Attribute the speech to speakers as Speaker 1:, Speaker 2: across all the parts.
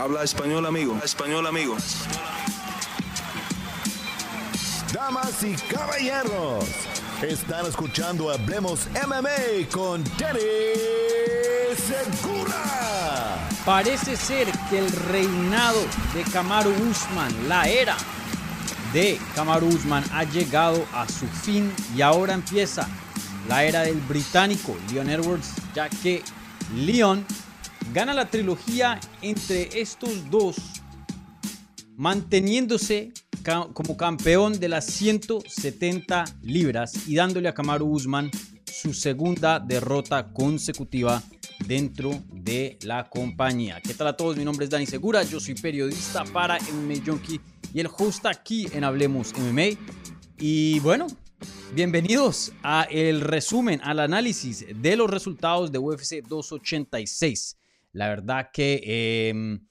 Speaker 1: Habla español, amigo. Español, amigo.
Speaker 2: Damas y caballeros, están escuchando Hablemos MMA con Danny Segura.
Speaker 3: Parece ser que el reinado de Kamaru Usman, la era de Kamaru Usman, ha llegado a su fin y ahora empieza la era del británico Leon Edwards, ya que Leon gana la trilogía entre estos dos, manteniéndose como campeón de las 170 libras y dándole a Kamaru Usman su segunda derrota consecutiva dentro de la compañía. ¿Qué tal a todos? Mi nombre es Dani Segura, yo soy periodista para MMA Junkie y el host aquí en Hablemos MMA. Y bueno, bienvenidos a el resumen, al análisis de los resultados de UFC 286. La verdad que em,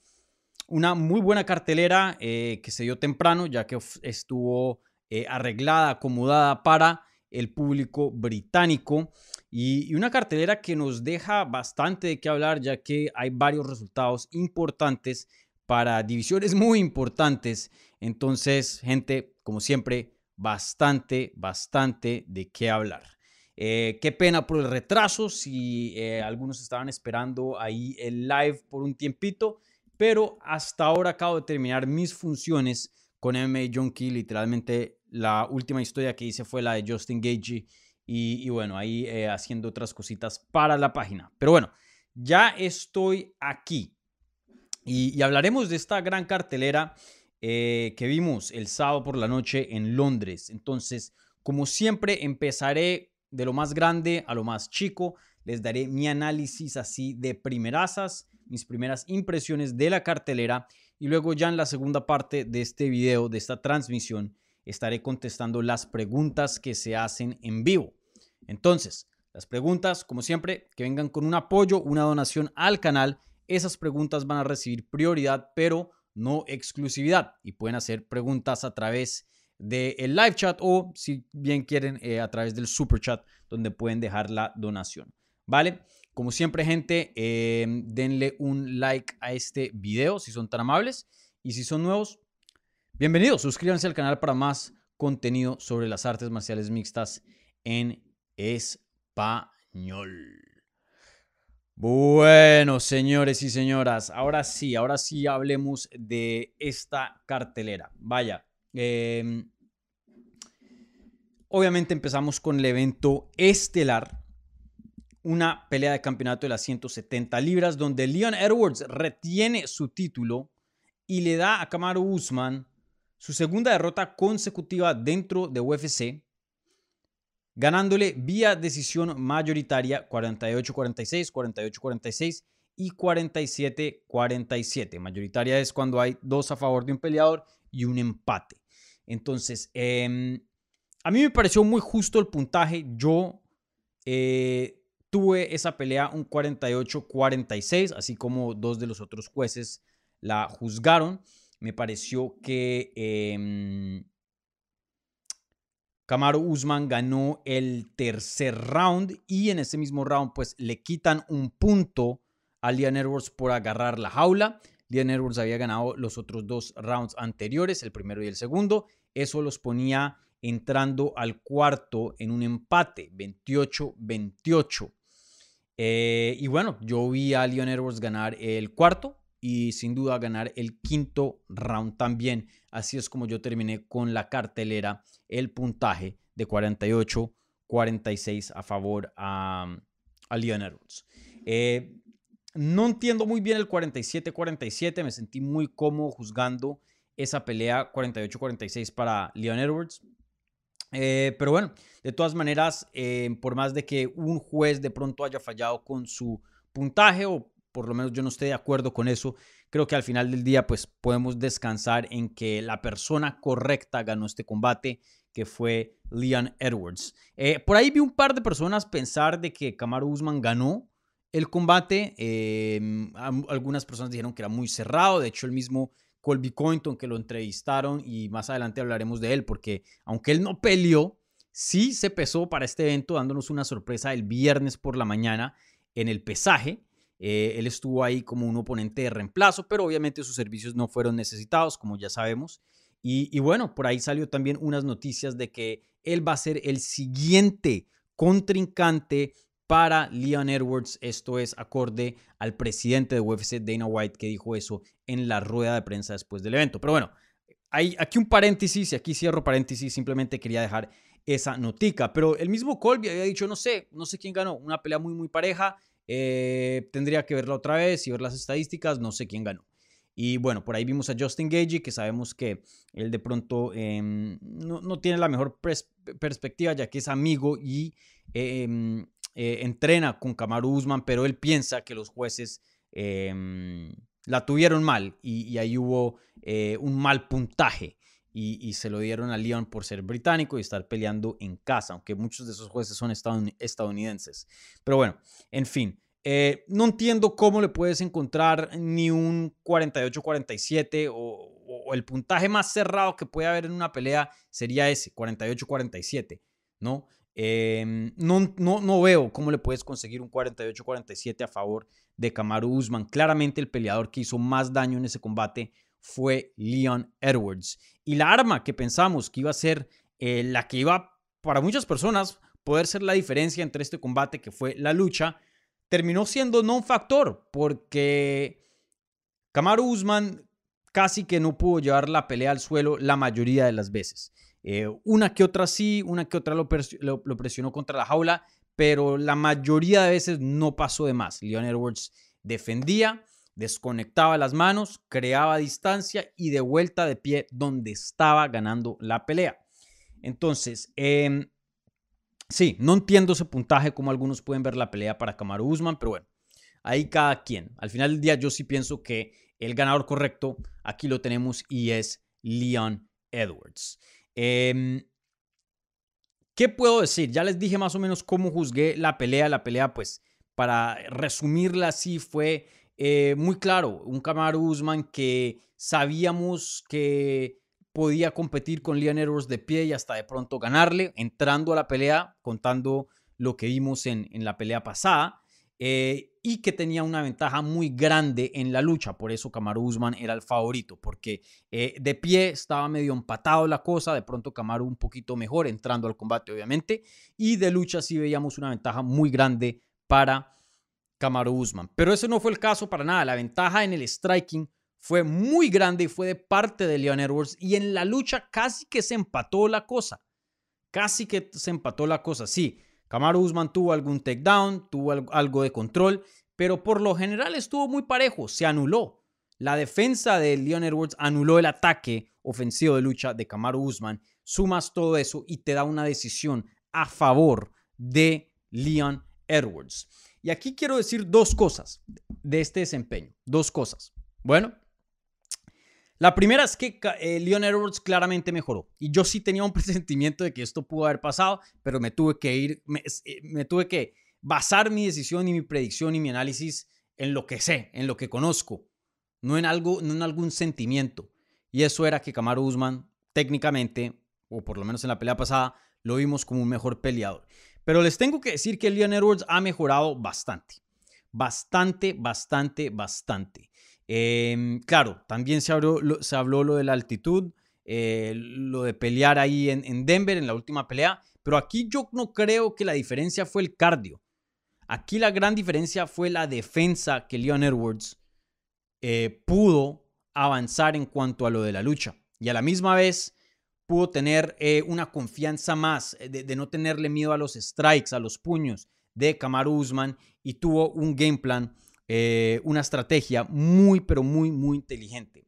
Speaker 3: una muy buena cartelera eh, que se dio temprano, ya que estuvo eh, arreglada, acomodada para el público británico. Y, una cartelera que nos deja bastante de qué hablar, ya que hay varios resultados importantes para divisiones muy importantes. Entonces, gente, como siempre, bastante, bastante de qué hablar. Eh, qué pena por el retraso, si eh, algunos estaban esperando ahí el live por un tiempito, pero hasta ahora acabo de terminar mis funciones con MMA Junkie. Literalmente la última historia que hice fue la de Justin Gagey y, bueno, ahí eh, haciendo otras cositas para la página. Pero bueno, ya estoy aquí y, y hablaremos de esta gran cartelera que vimos el sábado por la noche en Londres. Entonces, como siempre, empezaré de lo más grande a lo más chico. Les daré mi análisis así de primerazas, mis primeras impresiones de la cartelera y luego ya en la segunda parte de este video, de esta transmisión, estaré contestando las preguntas que se hacen en vivo. Entonces, las preguntas, como siempre, que vengan con un apoyo, una donación al canal, esas preguntas van a recibir prioridad, pero no exclusividad y pueden hacer preguntas a través del live chat o si bien quieren eh, a través del super chat donde pueden dejar la donación. ¿Vale? Como siempre, gente, em, denle un like a este video si son tan amables. Y si son nuevos, bienvenidos. Suscríbanse al canal para más contenido sobre las artes marciales mixtas en español. Bueno, señores y señoras, ahora sí, ahora sí hablemos de esta cartelera. Vaya, Em, obviamente empezamos con el evento estelar, una pelea de campeonato de las 170 libras, donde Leon Edwards retiene su título y le da a Kamaru Usman su segunda derrota consecutiva dentro de UFC, ganándole vía decisión mayoritaria 48-46, 48-46 y 47-47. Mayoritaria es cuando hay dos a favor de un peleador y un empate. Entonces, em, a mí me pareció muy justo el puntaje. Yo eh, tuve esa pelea un 48-46, así como dos de los otros jueces la juzgaron. Me pareció que Camaro Usman ganó el tercer round y en ese mismo round pues le quitan un punto a Leon Edwards por agarrar la jaula. Leon Edwards había ganado los otros dos rounds anteriores, el primero y el segundo, eso los ponía entrando al cuarto en un empate, 28-28. Eh, y bueno, yo vi a Leon Edwards ganar el cuarto y sin duda ganar el quinto round también. Así es como yo terminé con la cartelera, el puntaje de 48-46 a favor a, a Leon Edwards. Eh, no entiendo muy bien el 47-47, me sentí muy cómodo juzgando esa pelea 48-46 para Leon Edwards. Eh, pero bueno, de todas maneras, eh, por más de que un juez de pronto haya fallado con su puntaje o por lo menos yo no esté de acuerdo con eso, creo que al final del día pues podemos descansar en que la persona correcta ganó este combate, que fue Leon Edwards. Eh, por ahí vi un par de personas pensar de que Kamaru Usman ganó el combate. algunas personas dijeron que era muy cerrado, de hecho el mismo Colby Cointon, que lo entrevistaron y más adelante hablaremos de él, porque aunque él no peleó, sí se pesó para este evento, dándonos una sorpresa el viernes por la mañana en el pesaje. Eh, él estuvo ahí como un oponente de reemplazo, pero obviamente sus servicios no fueron necesitados, como ya sabemos. Y, bueno, por ahí salió también unas noticias de que él va a ser el siguiente contrincante para Leon Edwards. Esto es acorde al presidente de UFC, Dana White, que dijo eso en la rueda de prensa después del evento. Pero bueno, hay aquí un paréntesis y aquí cierro paréntesis. Simplemente quería dejar esa notica. Pero el mismo Colby había dicho, no sé, no sé quién ganó. Una pelea muy, muy pareja. Eh, tendría que verla otra vez y ver las estadísticas. No sé quién ganó. Y bueno, por ahí vimos a Justin Gagey, que sabemos que él de pronto em, no, tiene la mejor perspectiva, ya que es amigo y em, eh, entrena con Kamaru Usman, pero él piensa que los jueces em, la tuvieron mal y, ahí hubo eh, un mal puntaje. Y, se lo dieron a Leon por ser británico y estar peleando en casa, aunque muchos de esos jueces son estadounidenses. Pero bueno, en fin, eh, no entiendo cómo le puedes encontrar ni un 48-47 o, el puntaje más cerrado que puede haber en una pelea sería ese, 48-47, ¿no? Em, no, no, no veo cómo le puedes conseguir un 48-47 a favor de Kamaru Usman. Claramente el peleador que hizo más daño en ese combate fue Leon Edwards. Y la arma que pensamos que iba a ser eh, la que iba para muchas personas poder ser la diferencia entre este combate que fue la lucha, terminó siendo no un factor porque Kamaru Usman casi que no pudo llevar la pelea al suelo la mayoría de las veces. Eh, una que otra sí, una que otra lo, presionó contra la jaula, pero la mayoría de veces no pasó de más. Leon Edwards defendía, desconectaba las manos, creaba distancia y de vuelta de pie donde estaba ganando la pelea. Entonces, eh, Sí, no entiendo ese puntaje como algunos pueden ver la pelea para Kamaru Usman, pero bueno, ahí cada quien. Al final del día yo sí pienso que el ganador correcto aquí lo tenemos y es Leon Edwards. Em, ¿Qué puedo decir? Ya les dije más o menos cómo juzgué la pelea. La pelea, pues, para resumirla así, fue eh, muy claro. Un Kamaru Usman que sabíamos que podía competir con Leon Edwards de pie y hasta de pronto ganarle, entrando a la pelea, contando lo que vimos en, la pelea pasada, eh, y que tenía una ventaja muy grande en la lucha. Por eso Kamaru Usman era el favorito, porque eh, de pie estaba medio empatado la cosa, de pronto Kamaru un poquito mejor entrando al combate, obviamente, y de lucha sí veíamos una ventaja muy grande para Kamaru Usman. Pero ese no fue el caso para nada. La ventaja en el striking fue muy grande y fue de parte de Leon Edwards y en la lucha casi que se empató la cosa. Casi que se empató la cosa. Sí, Kamaru Usman tuvo algún takedown, tuvo algo de control, pero por lo general estuvo muy parejo, se anuló. La defensa de Leon Edwards anuló el ataque ofensivo de lucha de Kamaru Usman. Sumas todo eso y te da una decisión a favor de Leon Edwards. Y aquí quiero decir dos cosas de este desempeño. Dos cosas. Bueno, la primera es que eh, Leon Edwards claramente mejoró. Y yo sí tenía un presentimiento de que esto pudo haber pasado, pero me tuve que ir, eh, me, tuve que basar mi decisión y mi predicción y mi análisis en lo que sé, en lo que conozco, no en algo, no en algún sentimiento. Y eso era que Kamaru Usman técnicamente, o por lo menos en la pelea pasada, lo vimos como un mejor peleador. Pero les tengo que decir que Leon Edwards ha mejorado bastante. Bastante, bastante, bastante. Em, claro, también se habló, lo, de la altitud, eh, lo de pelear ahí en, Denver en la última pelea, pero aquí yo no creo que la diferencia fue el cardio. Aquí la gran diferencia fue la defensa que Leon Edwards eh, pudo avanzar en cuanto a lo de la lucha. Y a la misma vez pudo tener eh, una confianza más, de, de, no tenerle miedo a los strikes, a los puños de Kamaru Usman y tuvo un game plan eh, una estrategia muy, pero muy, muy inteligente.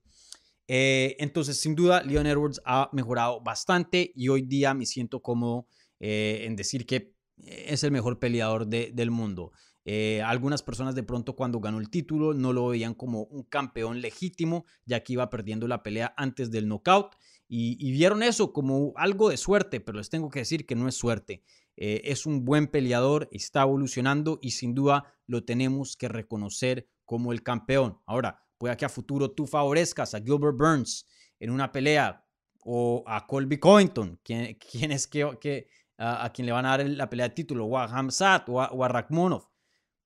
Speaker 3: Eh, entonces, sin duda, Leon Edwards ha mejorado bastante y hoy día me siento cómodo eh, en decir que es el mejor peleador del mundo. algunas personas de pronto cuando ganó el título no lo veían como un campeón legítimo, ya que iba perdiendo la pelea antes del knockout y, y vieron eso como algo de suerte, pero les tengo que decir que no es suerte. Eh, es un buen peleador, está evolucionando y sin duda lo tenemos que reconocer como el campeón. Ahora, puede que a futuro tú favorezcas a Gilbert Burns en una pelea o a Colby Covington, quien, es que, a, quien le van a dar la pelea de título, o a Hamzat o a, o a.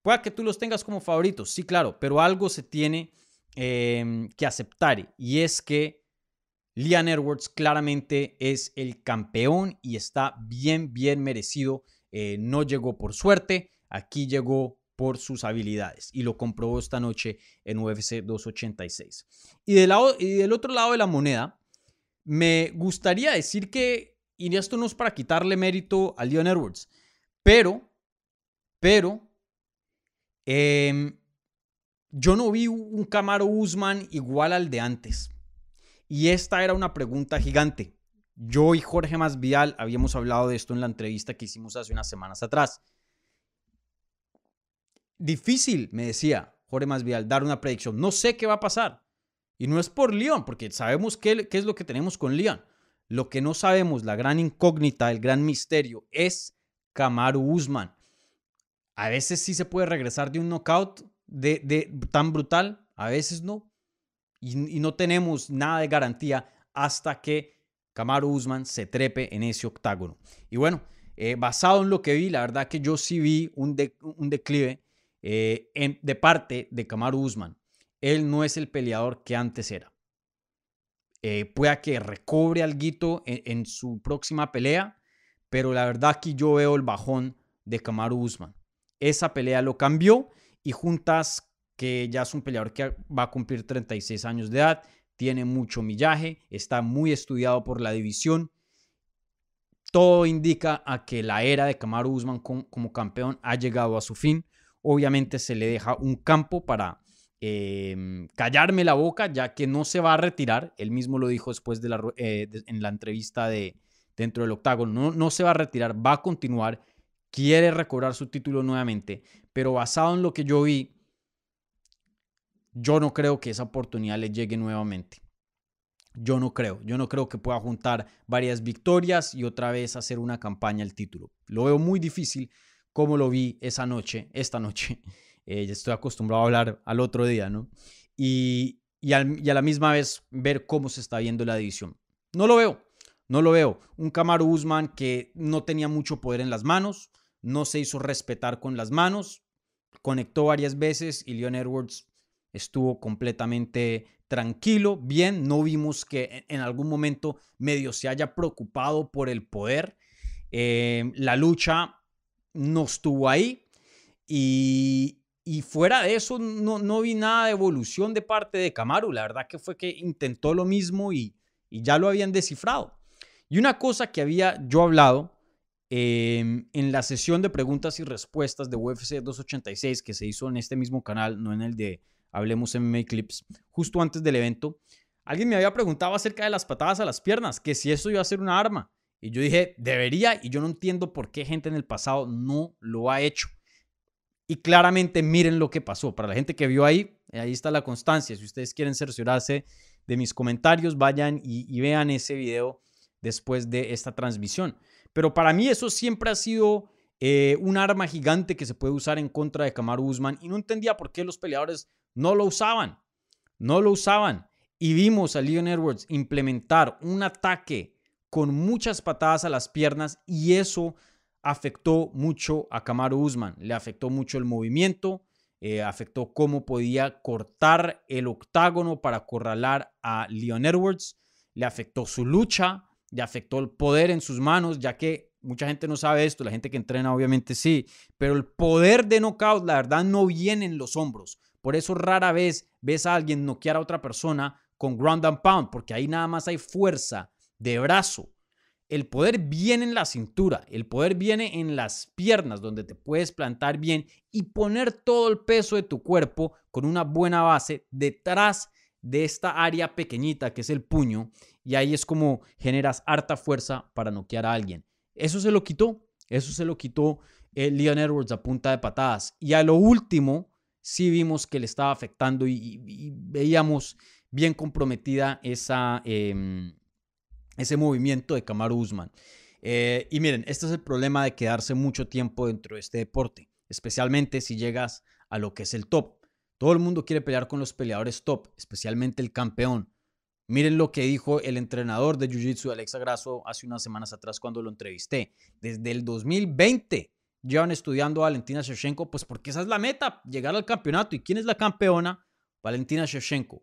Speaker 3: Pueda que tú los tengas como favoritos, sí, claro, pero algo se tiene em, que aceptar y es que Leon Edwards claramente es el campeón y está bien, bien merecido. Eh, no llegó por suerte, aquí llegó por sus habilidades y lo comprobó esta noche en UFC 286. Y del, lado, y del otro lado de la moneda, me gustaría decir que, y esto no es para quitarle mérito a Leon Edwards, pero, pero, em, yo no vi un Camaro Usman igual al de antes. Y esta era una pregunta gigante. Yo y Jorge Masvial habíamos hablado de esto en la entrevista que hicimos hace unas semanas atrás. Difícil, me decía Jorge Masvial, dar una predicción. No sé qué va a pasar. Y no es por León, porque sabemos qué, es lo que tenemos con León. Lo que no sabemos, la gran incógnita, el gran misterio, es Kamaru Usman. A veces sí se puede regresar de un knockout de tan brutal, a veces no y, no tenemos nada de garantía hasta que Kamaru Usman se trepe en ese octágono. Y bueno, eh, basado en lo que vi, la verdad que yo sí vi un, un declive eh, de parte de Kamaru Usman. Él no es el peleador que antes era. Eh, pueda que recobre algo en, en su próxima pelea, pero la verdad que yo veo el bajón de Kamaru Usman. Esa pelea lo cambió y juntas que ya es un peleador que va a cumplir 36 años de edad, tiene mucho millaje, está muy estudiado por la división. Todo indica a que la era de Kamaru Usman como campeón ha llegado a su fin. Obviamente se le deja un campo para em, callarme la boca, ya que no se va a retirar. Él mismo lo dijo después de la, eh, en la entrevista de dentro del octágono. No, no se va a retirar, va a continuar. Quiere recobrar su título nuevamente, pero basado en lo que yo vi, yo no creo que esa oportunidad le llegue nuevamente. Yo no creo. Yo no creo que pueda juntar varias victorias y otra vez hacer una campaña al título. Lo veo muy difícil como lo vi esa noche, esta noche. Eh, estoy acostumbrado a hablar al otro día, ¿no? Y, y, a la misma vez ver cómo se está viendo la división. No lo veo. No lo veo. Un Camaro Usman que no tenía mucho poder en las manos, no se hizo respetar con las manos, conectó varias veces y Leon Edwards estuvo completamente tranquilo, bien, no vimos que en algún momento medio se haya preocupado por el poder. Eh, la lucha no estuvo ahí y, fuera de eso no, no, vi nada de evolución de parte de Camaro. La verdad que fue que intentó lo mismo y, ya lo habían descifrado. Y una cosa que había yo hablado em, en la sesión de preguntas y respuestas de UFC 286 que se hizo en este mismo canal, no en el de Hablemos MMA Clips, justo antes del evento, alguien me había preguntado acerca de las patadas a las piernas, que si eso iba a ser una arma. Y yo dije, debería, y yo no entiendo por qué gente en el pasado no lo ha hecho. Y claramente miren lo que pasó. Para la gente que vio ahí, ahí está la constancia. Si ustedes quieren cerciorarse de mis comentarios, vayan y, vean ese video después de esta transmisión. Pero para mí eso siempre ha sido eh, un arma gigante que se puede usar en contra de Kamaru Usman y no entendía por qué los peleadores no lo usaban, no lo usaban. Y vimos a Leon Edwards implementar un ataque con muchas patadas a las piernas y eso afectó mucho a Kamaru Usman. Le afectó mucho el movimiento, eh, afectó cómo podía cortar el octágono para acorralar a Leon Edwards, le afectó su lucha, le afectó el poder en sus manos, ya que mucha gente no sabe esto, la gente que entrena obviamente sí, pero el poder de knockout, la verdad, no viene en los hombros. Por eso rara vez ves a alguien noquear a otra persona con ground and pound, porque ahí nada más hay fuerza de brazo. El poder viene en la cintura, el poder viene en las piernas, donde te puedes plantar bien y poner todo el peso de tu cuerpo con una buena base detrás de esta área pequeñita que es el puño, y ahí es como generas harta fuerza para noquear a alguien. Eso se lo quitó, eso se lo quitó el eh, Leon Edwards a punta de patadas. Y a lo último, sí vimos que le estaba afectando y, veíamos bien comprometida esa, em, ese movimiento de Kamaru Usman. Eh, y miren, este es el problema de quedarse mucho tiempo dentro de este deporte, especialmente si llegas a lo que es el top. Todo el mundo quiere pelear con los peleadores top, especialmente el campeón. Miren lo que dijo el entrenador de Jiu-Jitsu, Alexa Grasso, hace unas semanas atrás cuando lo entrevisté. Desde el 2020 llevan estudiando a Valentina Shevchenko? Pues porque esa es la meta, llegar al campeonato. ¿Y quién es la campeona? Valentina Shevchenko.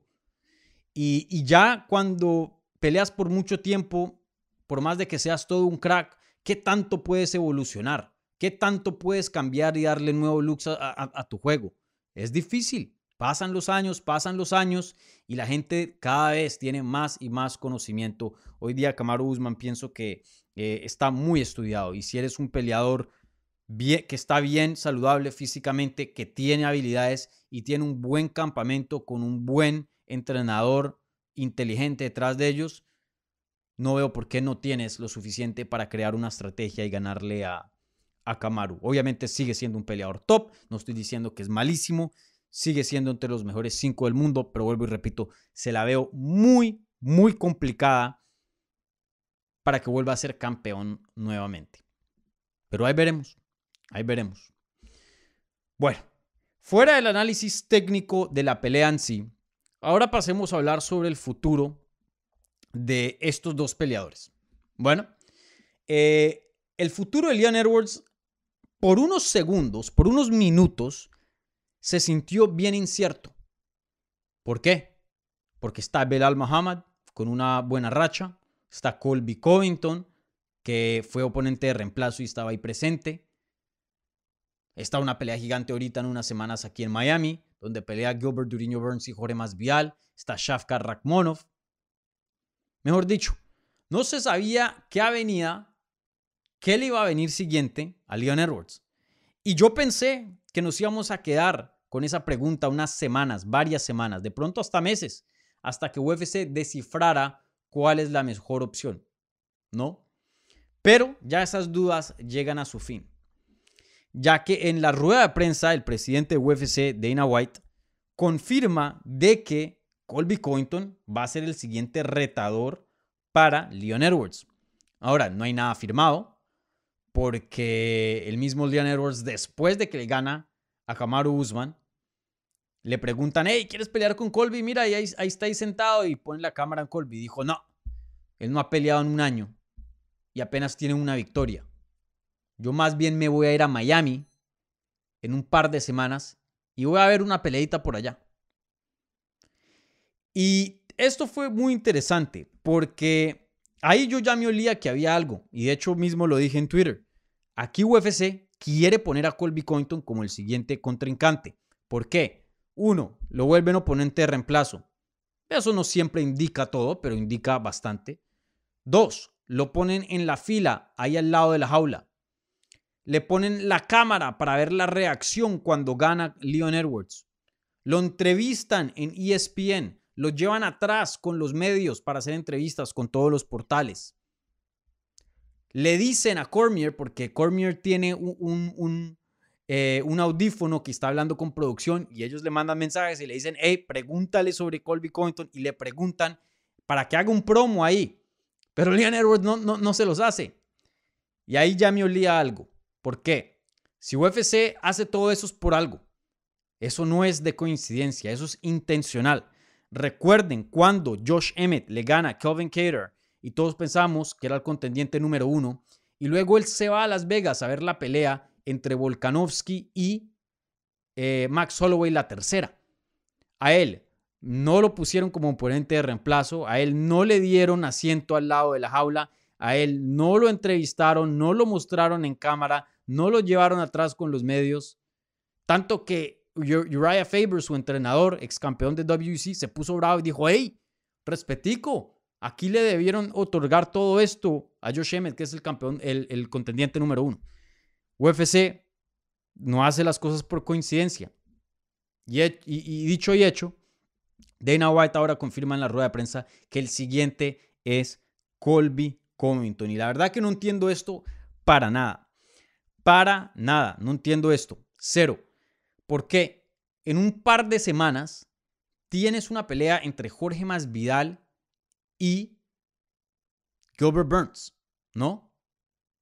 Speaker 3: Y, y ya cuando peleas por mucho tiempo, por más de que seas todo un crack, ¿qué tanto puedes evolucionar? ¿Qué tanto puedes cambiar y darle nuevo looks a, tu juego? Es difícil. Pasan los años, pasan los años y la gente cada vez tiene más y más conocimiento. Hoy día Kamaru Usman pienso que eh, está muy estudiado y si eres un peleador que está bien saludable físicamente, que tiene habilidades y tiene un buen campamento con un buen entrenador inteligente detrás de ellos, no veo por qué no tienes lo suficiente para crear una estrategia y ganarle a, a Kamaru. Obviamente sigue siendo un peleador top, no estoy diciendo que es malísimo, sigue siendo entre los mejores cinco del mundo, pero vuelvo y repito, se la veo muy, muy complicada para que vuelva a ser campeón nuevamente. Pero ahí veremos, ahí veremos. Bueno, fuera del análisis técnico de la pelea en sí, ahora pasemos a hablar sobre el futuro de estos dos peleadores. Bueno, eh, el futuro de Leon Edwards, por unos segundos, por unos minutos, se sintió bien incierto. ¿Por qué? Porque está Belal Muhammad con una buena racha, está Colby Covington, que fue oponente de reemplazo y estaba ahí presente. Está una pelea gigante ahorita en unas semanas aquí en Miami, donde pelea Gilbert Duriño Burns y Jorge Masvial. Está Shafkar Rakhmonov. Mejor dicho, no se sabía qué avenida, qué le iba a venir siguiente a Leon Edwards. Y yo pensé que nos íbamos a quedar con esa pregunta unas semanas, varias semanas, de pronto hasta meses, hasta que UFC descifrara cuál es la mejor opción. ¿No? Pero ya esas dudas llegan a su fin. Ya que en la rueda de prensa el presidente de UFC, Dana White, confirma de que Colby Covington va a ser el siguiente retador para Leon Edwards. Ahora, no hay nada firmado porque el mismo Leon Edwards, después de que le gana a Kamaru Usman, le preguntan, hey, ¿quieres pelear con Colby? Mira, ahí, ahí está ahí sentado y pone la cámara en Colby. Dijo, no, él no ha peleado en un año y apenas tiene una victoria. Yo más bien me voy a ir a Miami en un par de semanas y voy a ver una peleita por allá. Y esto fue muy interesante porque ahí yo ya me olía que había algo y de hecho mismo lo dije en Twitter. Aquí UFC quiere poner a Colby Covington como el siguiente contrincante. ¿Por qué? Uno, lo vuelven oponente de reemplazo. Eso no siempre indica todo, pero indica bastante. Dos, lo ponen en la fila, ahí al lado de la jaula. Le ponen la cámara para ver la reacción cuando gana Leon Edwards. Lo entrevistan en ESPN lo llevan atrás con los medios para hacer entrevistas con todos los portales. Le dicen a Cormier, porque Cormier tiene un, eh, un, audífono que está hablando con producción y ellos le mandan mensajes y le dicen, hey, pregúntale sobre Colby Covington y le preguntan para que haga un promo ahí. Pero Leon Edwards no, no, no se los hace. Y ahí ya me olía algo. ¿Por qué? Si UFC hace todo eso es por algo. Eso no es de coincidencia, eso es intencional. Recuerden cuando Josh Emmett le gana a Kelvin Cater y todos pensamos que era el contendiente número uno. Y luego él se va a Las Vegas a ver la pelea entre Volkanovski y eh, Max Holloway, la tercera. A él no lo pusieron como oponente de reemplazo, a él no le dieron asiento al lado de la jaula, a él no lo entrevistaron, no lo mostraron en cámara, no lo llevaron atrás con los medios. Tanto que Uriah Faber, su entrenador, ex campeón de WC, se puso bravo y dijo, hey, respetico, aquí le debieron otorgar todo esto a Josh Emmett, que es el campeón, el, contendiente número uno. UFC no hace las cosas por coincidencia. Y, y, dicho y hecho, Dana White ahora confirma en la rueda de prensa que el siguiente es Colby Covington. Y la verdad que no entiendo esto para nada. Para nada. No entiendo esto. Cero. Porque en un par de semanas tienes una pelea entre Jorge Masvidal y Gilbert Burns, ¿no?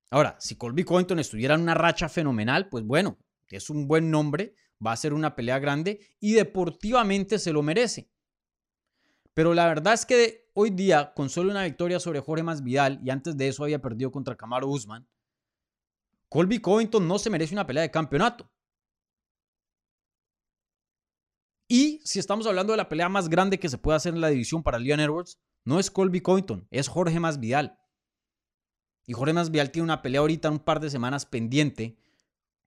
Speaker 3: Ahora, si Colby Covington estuviera en una racha fenomenal, pues bueno, es un buen nombre, va a ser una pelea grande y deportivamente se lo merece. Pero la verdad es que hoy día, con solo una victoria sobre Jorge Masvidal y antes de eso había perdido contra Camaro Usman, Colby Covington no se merece una pelea de campeonato. Y si estamos hablando de la pelea más grande que se puede hacer en la división para Leon Edwards, no es Colby Covington, es Jorge Masvidal. Y Jorge Masvidal tiene una pelea ahorita un par de semanas pendiente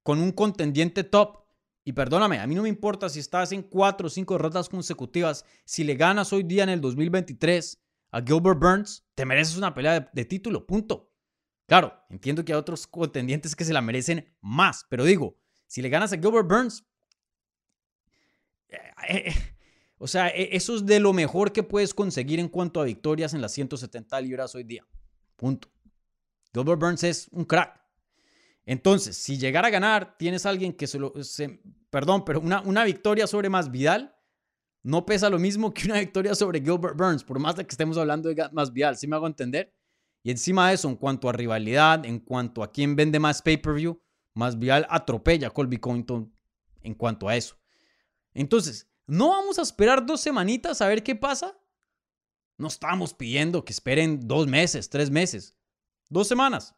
Speaker 3: con un contendiente top. Y perdóname, a mí no me importa si estás en cuatro o cinco derrotas consecutivas. Si le ganas hoy día en el 2023 a Gilbert Burns, te mereces una pelea de, de título, punto. Claro, entiendo que hay otros contendientes que se la merecen más, pero digo, si le ganas a Gilbert Burns, eh, eh, o sea, e, eso es de lo mejor que puedes conseguir en cuanto a victorias en las 170 libras hoy día. Punto. Gilbert Burns es un crack. Entonces, si llegara a ganar, tienes a alguien que se lo. perdón, pero una, una victoria sobre más Vidal no pesa lo mismo que una victoria sobre Gilbert Burns, por más de que estemos hablando de más Vidal. ¿Sí me hago entender? Y encima de eso, en cuanto a rivalidad, en cuanto a quién vende más pay-per-view, más Vial atropella a Colby Covington en cuanto a eso. Entonces, ¿no vamos a esperar dos semanitas a ver qué pasa? No estamos pidiendo que esperen dos meses, tres meses, dos semanas.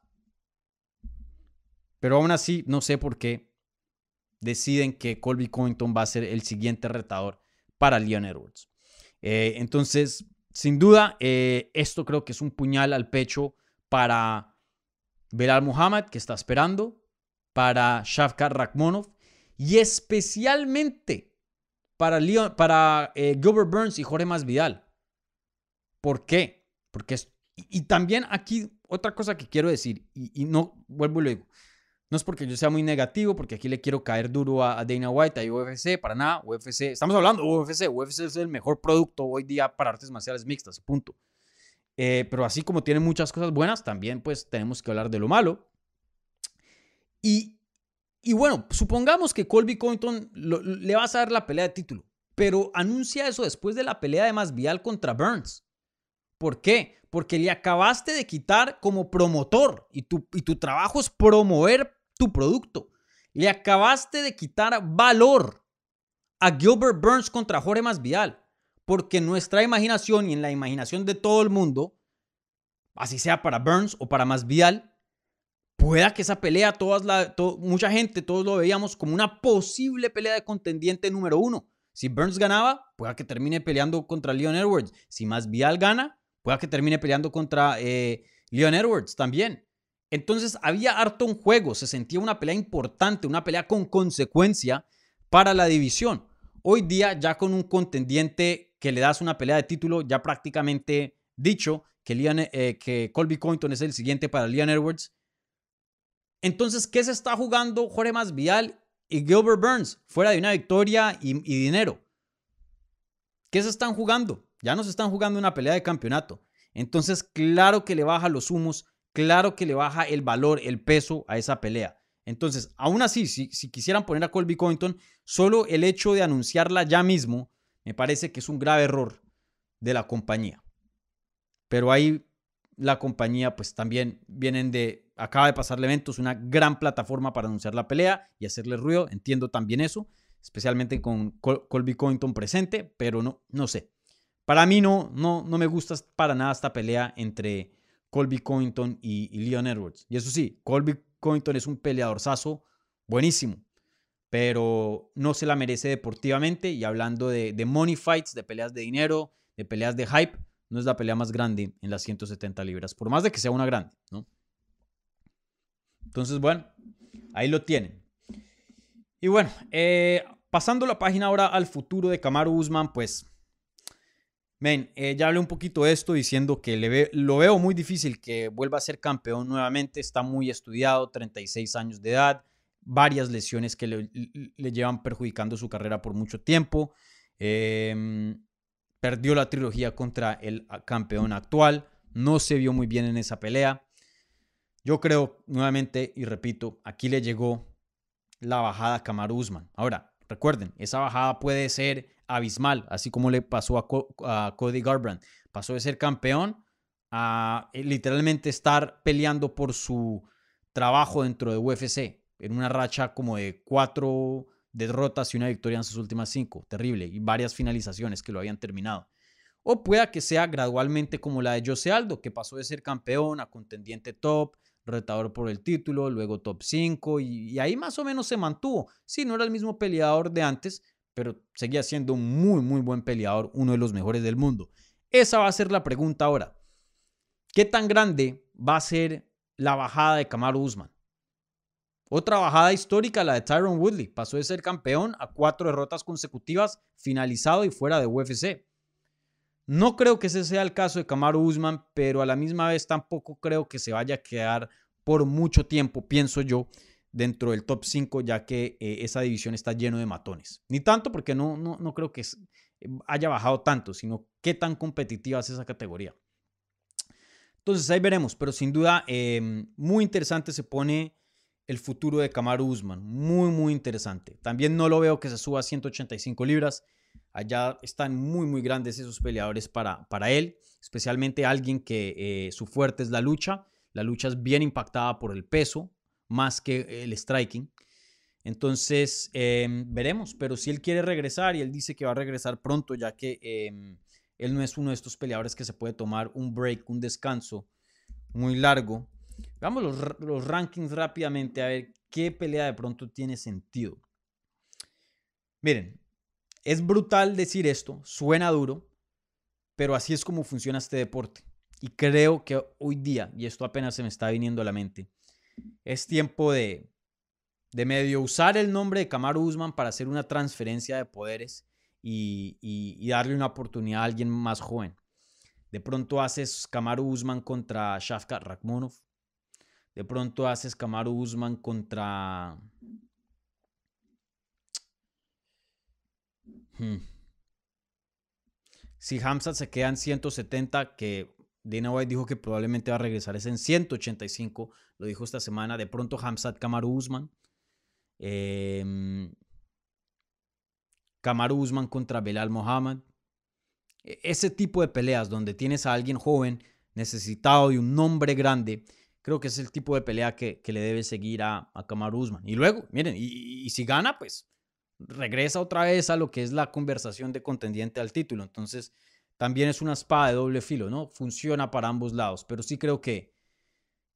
Speaker 3: Pero aún así, no sé por qué deciden que Colby Covington va a ser el siguiente retador para Leon Edwards. Eh, entonces, sin duda, eh, esto creo que es un puñal al pecho para Belal Muhammad, que está esperando, para Shavkat Rakhmonov y especialmente para, para eh, Gilbert Burns y Jorge Masvidal. ¿Por qué? Porque y, también aquí otra cosa que quiero decir, y, y no vuelvo y lo digo, no es porque yo sea muy negativo, porque aquí le quiero caer duro a, Dana White, a UFC, para nada. UFC, estamos hablando UFC. UFC es el mejor producto hoy día para artes marciales mixtas, punto. Eh, pero así como tiene muchas cosas buenas, también pues tenemos que hablar de lo malo. Y, y bueno, supongamos que Colby Covington le vas a dar la pelea de título, pero anuncia eso después de la pelea de Masvidal contra Burns. ¿Por qué? Porque le acabaste de quitar como promotor y tu, y tu trabajo es promover tu producto. Le acabaste de quitar valor a Gilbert Burns contra Jorge Masvidal, porque nuestra imaginación y en la imaginación de todo el mundo, así sea para Burns o para Masvidal, pueda que esa pelea, todas la, mucha gente, todos lo veíamos como una posible pelea de contendiente número uno. Si Burns ganaba, pueda que termine peleando contra Leon Edwards. Si Masvidal gana, pueda que termine peleando contra eh, Leon Edwards también. Entonces había harto un juego, se sentía una pelea importante, una pelea con consecuencia para la división. Hoy día ya con un contendiente que le das una pelea de título ya prácticamente dicho que, eh, que Colby Covington es el siguiente para Leon Edwards. Entonces, ¿qué se está jugando Jorge Masvidal y Gilbert Burns fuera de una victoria y, y dinero? ¿Qué se están jugando? Ya no se están jugando una pelea de campeonato. Entonces, claro que le baja los humos claro que le baja el valor, el peso a esa pelea. Entonces, aún así, si, quisieran poner a Colby Covington, solo el hecho de anunciarla ya mismo me parece que es un grave error de la compañía. Pero ahí la compañía pues también vienen de, acaba de pasarle eventos, una gran plataforma para anunciar la pelea y hacerle ruido, entiendo también eso, especialmente con Colby Covington presente, pero no, no sé. Para mí no, no, no me gusta para nada esta pelea entre Colby Covington y, Leon Edwards. Y eso sí, Colby Covington es un peleador saso buenísimo, pero no se la merece deportivamente. Y hablando de, money fights, de peleas de dinero, de peleas de hype, no es la pelea más grande en las 170 libras, por más de que sea una grande, ¿no? Entonces, bueno, ahí lo tienen. Y bueno, eh, pasando la página ahora al futuro de Kamaru Usman, pues Men, eh, ya hablé un poquito de esto diciendo que lo veo muy difícil que vuelva a ser campeón nuevamente. Está muy estudiado, 36 años de edad, varias lesiones que le, llevan perjudicando su carrera por mucho tiempo. Em, perdió la trilogía contra el campeón actual. No se vio muy bien en esa pelea. Yo creo, nuevamente, y repito, aquí le llegó la bajada a Kamaru Usman. Ahora, recuerden, esa bajada puede ser abismal, así como le pasó a, Cody Garbrandt. Pasó de ser campeón a eh, literalmente estar peleando por su trabajo dentro de UFC, en una racha como de cuatro derrotas y una victoria en sus últimas cinco. Terrible. Y varias finalizaciones que lo habían terminado. O pueda que sea gradualmente como la de Jose Aldo, que pasó de ser campeón a contendiente top, retador por el título, luego top 5 y, ahí más o menos se mantuvo. Sí, no era el mismo peleador de antes, pero seguía siendo un muy, muy buen peleador, uno de los mejores del mundo. Esa va a ser la pregunta ahora. ¿Qué tan grande va a ser la bajada de Kamaru Usman? Otra bajada histórica, la de Tyron Woodley. Pasó de ser campeón a cuatro derrotas consecutivas, finalizado y fuera de UFC. No creo que ese sea el caso de Kamaru Usman, pero a la misma vez tampoco creo que se vaya a quedar por mucho tiempo, pienso yo, dentro del top 5, ya que eh, esa división está lleno de matones. Ni tanto porque no, no, no creo que haya bajado tanto, sino qué tan competitiva es esa categoría. Entonces ahí veremos, pero sin duda em, muy interesante se pone el futuro de Kamaru Usman. Muy, muy interesante. También no lo veo que se suba a 185 libras. Allá están muy, muy grandes esos peleadores para, para él, especialmente alguien que eh, su fuerte es la lucha. La lucha es bien impactada por el peso, más que el striking. Entonces, em, veremos, pero si él quiere regresar y él dice que va a regresar pronto, ya que em, él no es uno de estos peleadores que se puede tomar un break, un descanso muy largo Veamos los, rankings rápidamente a ver qué pelea de pronto tiene sentido. Miren, es brutal decir esto, suena duro, pero así es como funciona este deporte. Y creo que hoy día, y esto apenas se me está viniendo a la mente, es tiempo de, de medio usar el nombre de Kamaru Usman para hacer una transferencia de poderes y, y, darle una oportunidad a alguien más joven. De pronto haces Kamaru Usman contra Shafkat Rakhmonov. De pronto haces Kamaru Usman contra. Hmm. Si Hamza se queda en 170, que Dana White dijo que probablemente va a regresar, es en 185, lo dijo esta semana. De pronto Hamzat Kamaru Usman. Eh, Kamaru Usman contra Belal Mohamed. E, ese tipo de peleas donde tienes a alguien joven necesitado y un nombre grande creo que es el tipo de pelea que, le debe seguir a, a Usman. Y luego, miren, y, si gana, pues regresa otra vez a lo que es la conversación de contendiente al título. Entonces, también es una espada de doble filo, ¿no? Funciona para ambos lados, pero sí creo que,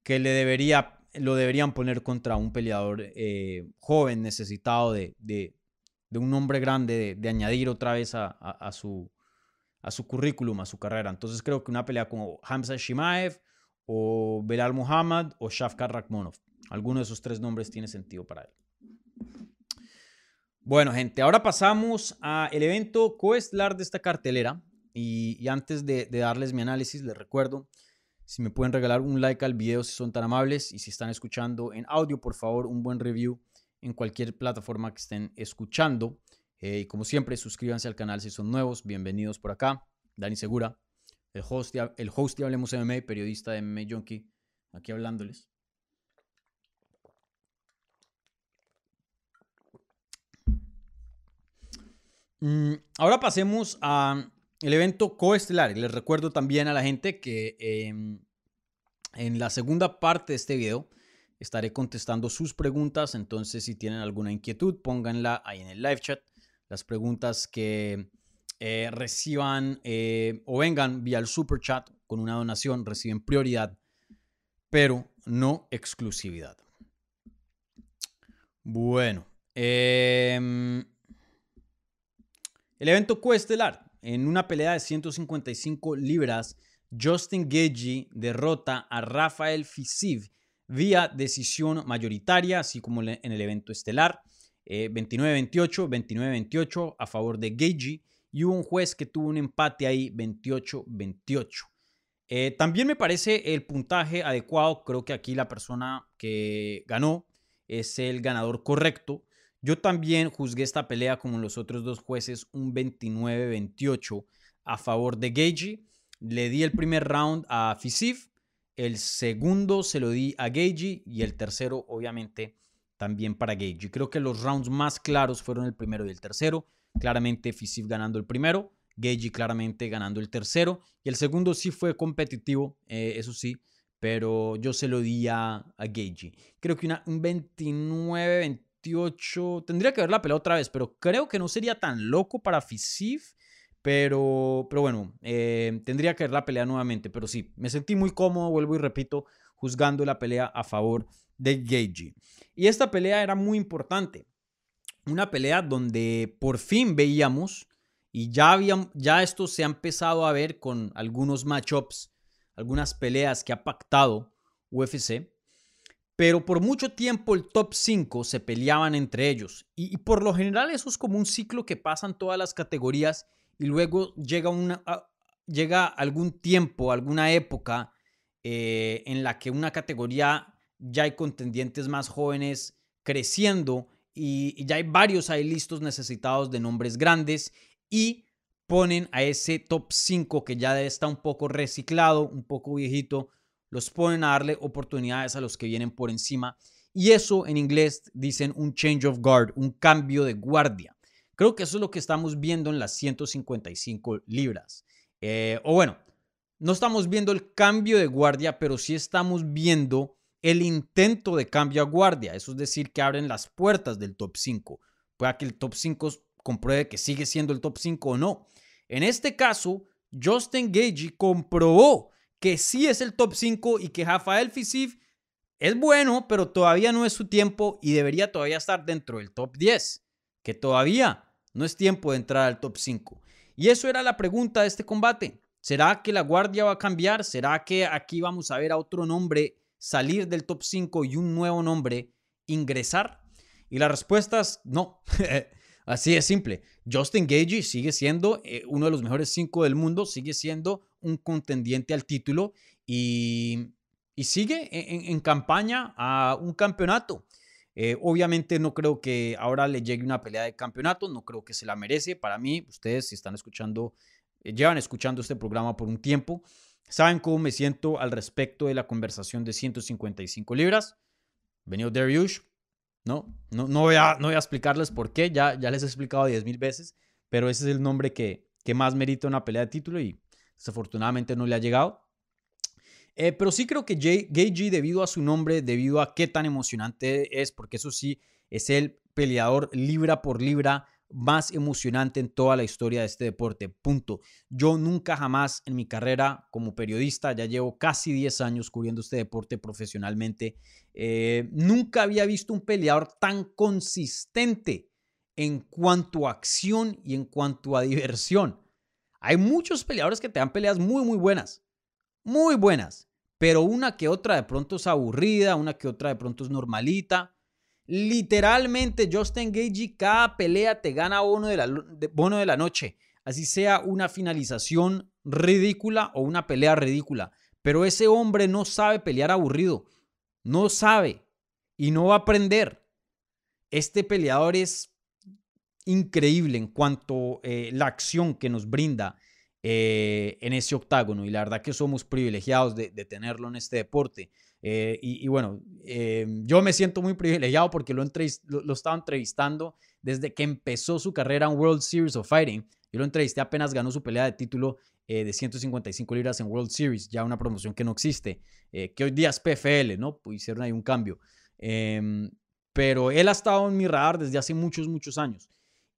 Speaker 3: que le debería, lo deberían poner contra un peleador eh, joven, necesitado de, de, un nombre grande, de, añadir otra vez a, su, a su currículum, a su carrera. Entonces creo que una pelea como Hamza Shimaev o Belal Muhammad o Shafkar Rakhmonov. Alguno de esos tres nombres tiene sentido para él. Bueno, gente, ahora pasamos al evento coestelar de esta cartelera. Y, antes de, darles mi análisis, les recuerdo, si me pueden regalar un like al video si son tan amables y si están escuchando en audio, por favor, un buen review en cualquier plataforma que estén escuchando. Eh, y como siempre, suscríbanse al canal si son nuevos. Bienvenidos por acá. Dani Segura, el host, de, el host de Hablemos MMA, periodista de MMA Junkie, aquí hablándoles. Ahora pasemos al evento coestelar. Les recuerdo también a la gente que em, en la segunda parte de este video estaré contestando sus preguntas. Entonces, si tienen alguna inquietud, pónganla ahí en el live chat. Las preguntas que eh, reciban eh, o vengan vía el super chat con una donación, reciben prioridad, pero no exclusividad. Bueno, em, el evento coestelar, en una pelea de 155 libras, Justin Gagey derrota a Rafael Fisiv vía decisión mayoritaria, así como en el evento estelar. 29-28, eh, 29-28 a favor de Gagey y hubo un juez que tuvo un empate ahí 28-28. Eh, también me parece el puntaje adecuado. Creo que aquí la persona que ganó es el ganador correcto. Yo también juzgué esta pelea como los otros dos jueces un 29-28 a favor de Gagey. Le di el primer round a Fisif, el segundo se lo di a Gagey y el tercero obviamente también para Gagey. Creo que los rounds más claros fueron el primero y el tercero. Claramente Fisif ganando el primero, Gagey claramente ganando el tercero. Y el segundo sí fue competitivo, eh, eso sí, pero yo se lo di a, a Gagey. Creo que una, un 29-28, tendría que ver la pelea otra vez, pero creo que no sería tan loco para Fisif Pero, pero bueno, eh, tendría que ver la pelea nuevamente. Pero sí, me sentí muy cómodo, vuelvo y repito, juzgando la pelea a favor de Gagey. Y esta pelea era muy importante. Una pelea donde por fin veíamos, y ya, había, ya esto se ha empezado a ver con algunos matchups, algunas peleas que ha pactado UFC, pero por mucho tiempo el top 5 se peleaban entre ellos. Y, por lo general eso es como un ciclo que pasan todas las categorías y luego llega, una, llega algún tiempo, alguna época eh, en la que una categoría ya hay contendientes más jóvenes creciendo y, ya hay varios ahí listos necesitados de nombres grandes y ponen a ese top 5 que ya está un poco reciclado, un poco viejito, los ponen a darle oportunidades a los que vienen por encima. Y eso en inglés dicen un change of guard, un cambio de guardia. Creo que eso es lo que estamos viendo en las 155 libras. Eh, o bueno, no estamos viendo el cambio de guardia, pero sí estamos viendo el intento de cambio a guardia. Eso es decir, que abren las puertas del top 5. Puede que el top 5 compruebe que sigue siendo el top 5 o no. En este caso, Justin Gagey comprobó que sí es el top 5 y que Rafael Fisif es bueno, pero todavía no es su tiempo y debería todavía estar dentro del top 10, que todavía no es tiempo de entrar al top 5. Y eso era la pregunta de este combate. ¿Será que la guardia va a cambiar? ¿Será que aquí vamos a ver a otro nombre salir del top 5 y un nuevo nombre ingresar? Y la respuesta es no. Así de simple. Justin Gagey sigue siendo eh, uno de los mejores 5 del mundo, sigue siendo un contendiente al título y, sigue en, campaña a un campeonato. Eh, obviamente no creo que ahora le llegue una pelea de campeonato, no creo que se la merece. Para mí, ustedes si están escuchando, eh, llevan escuchando este programa por un tiempo, saben cómo me siento al respecto de la conversación de 155 libras. Venido Dariush, ¿no? No, no, voy a, no voy a explicarles por qué, ya, ya les he explicado 10 mil veces, pero ese es el nombre que, que más merita una pelea de título y Desafortunadamente no le ha llegado. Eh, pero sí creo que Gay debido a su nombre, debido a qué tan emocionante es, porque eso sí, es el peleador libra por libra más emocionante en toda la historia de este deporte. Punto. Yo nunca jamás en mi carrera como periodista, ya llevo casi 10 años cubriendo este deporte profesionalmente, eh, nunca había visto un peleador tan consistente en cuanto a acción y en cuanto a diversión. Hay muchos peleadores que te dan peleas muy, muy buenas. Muy buenas. Pero una que otra de pronto es aburrida, una que otra de pronto es normalita. Literalmente, Justin Gagey, cada pelea te gana bono de, la, de la noche. Así sea una finalización ridícula o una pelea ridícula. Pero ese hombre no sabe pelear aburrido. No sabe. Y no va a aprender. Este peleador es increíble en cuanto eh, la acción que nos brinda eh, en ese octágono y la verdad que somos privilegiados de, tenerlo en este deporte. Eh, y, bueno, yo me siento muy privilegiado porque lo, lo, lo, estaba entrevistando desde que empezó su carrera en World Series of Fighting. Yo lo entrevisté apenas ganó su pelea de título de 155 libras en World Series, ya una promoción que no existe, que hoy día es PFL, ¿no? Pues hicieron ahí un cambio. Em, pero él ha estado en mi radar desde hace muchos, muchos años.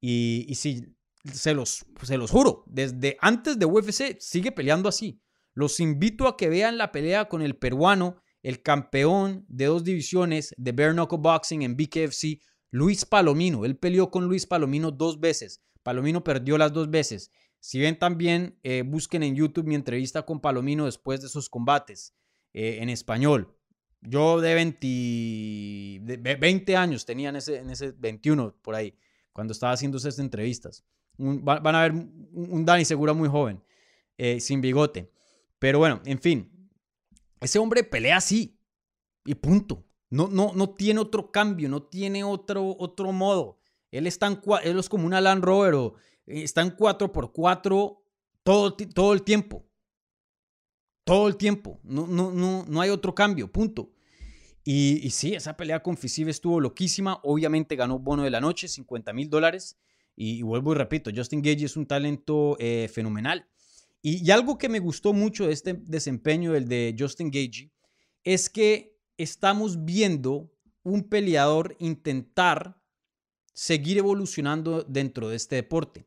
Speaker 3: Y, y sí, se los, se los juro, desde antes de UFC sigue peleando así. Los invito a que vean la pelea con el peruano, el campeón de dos divisiones de Bare Knuckle Boxing en BKFC, Luis Palomino. Él peleó con Luis Palomino dos veces. Palomino perdió las dos veces. Si ven también, eh, busquen en YouTube mi entrevista con Palomino después de esos combates eh, en español. Yo de 20, 20 años tenía en ese, en ese 21 por ahí cuando estaba haciendo estas entrevistas. van a ver un, Dani Segura muy joven, eh, sin bigote. Pero bueno, en fin, ese hombre pelea así y punto. No, no, no tiene otro cambio, no tiene otro, otro modo. Él, está en, él es como un Land Rover o está en 4x4 todo, todo el tiempo. Todo el tiempo. No, no, no, no hay otro cambio, punto. Y, sí, esa pelea con Fisive estuvo loquísima. Obviamente ganó bono de la noche, 50 mil dólares. Y, vuelvo y repito, Justin Gage es un talento eh, fenomenal. Y, algo que me gustó mucho de este desempeño, el de Justin Gage, es que estamos viendo un peleador intentar seguir evolucionando dentro de este deporte.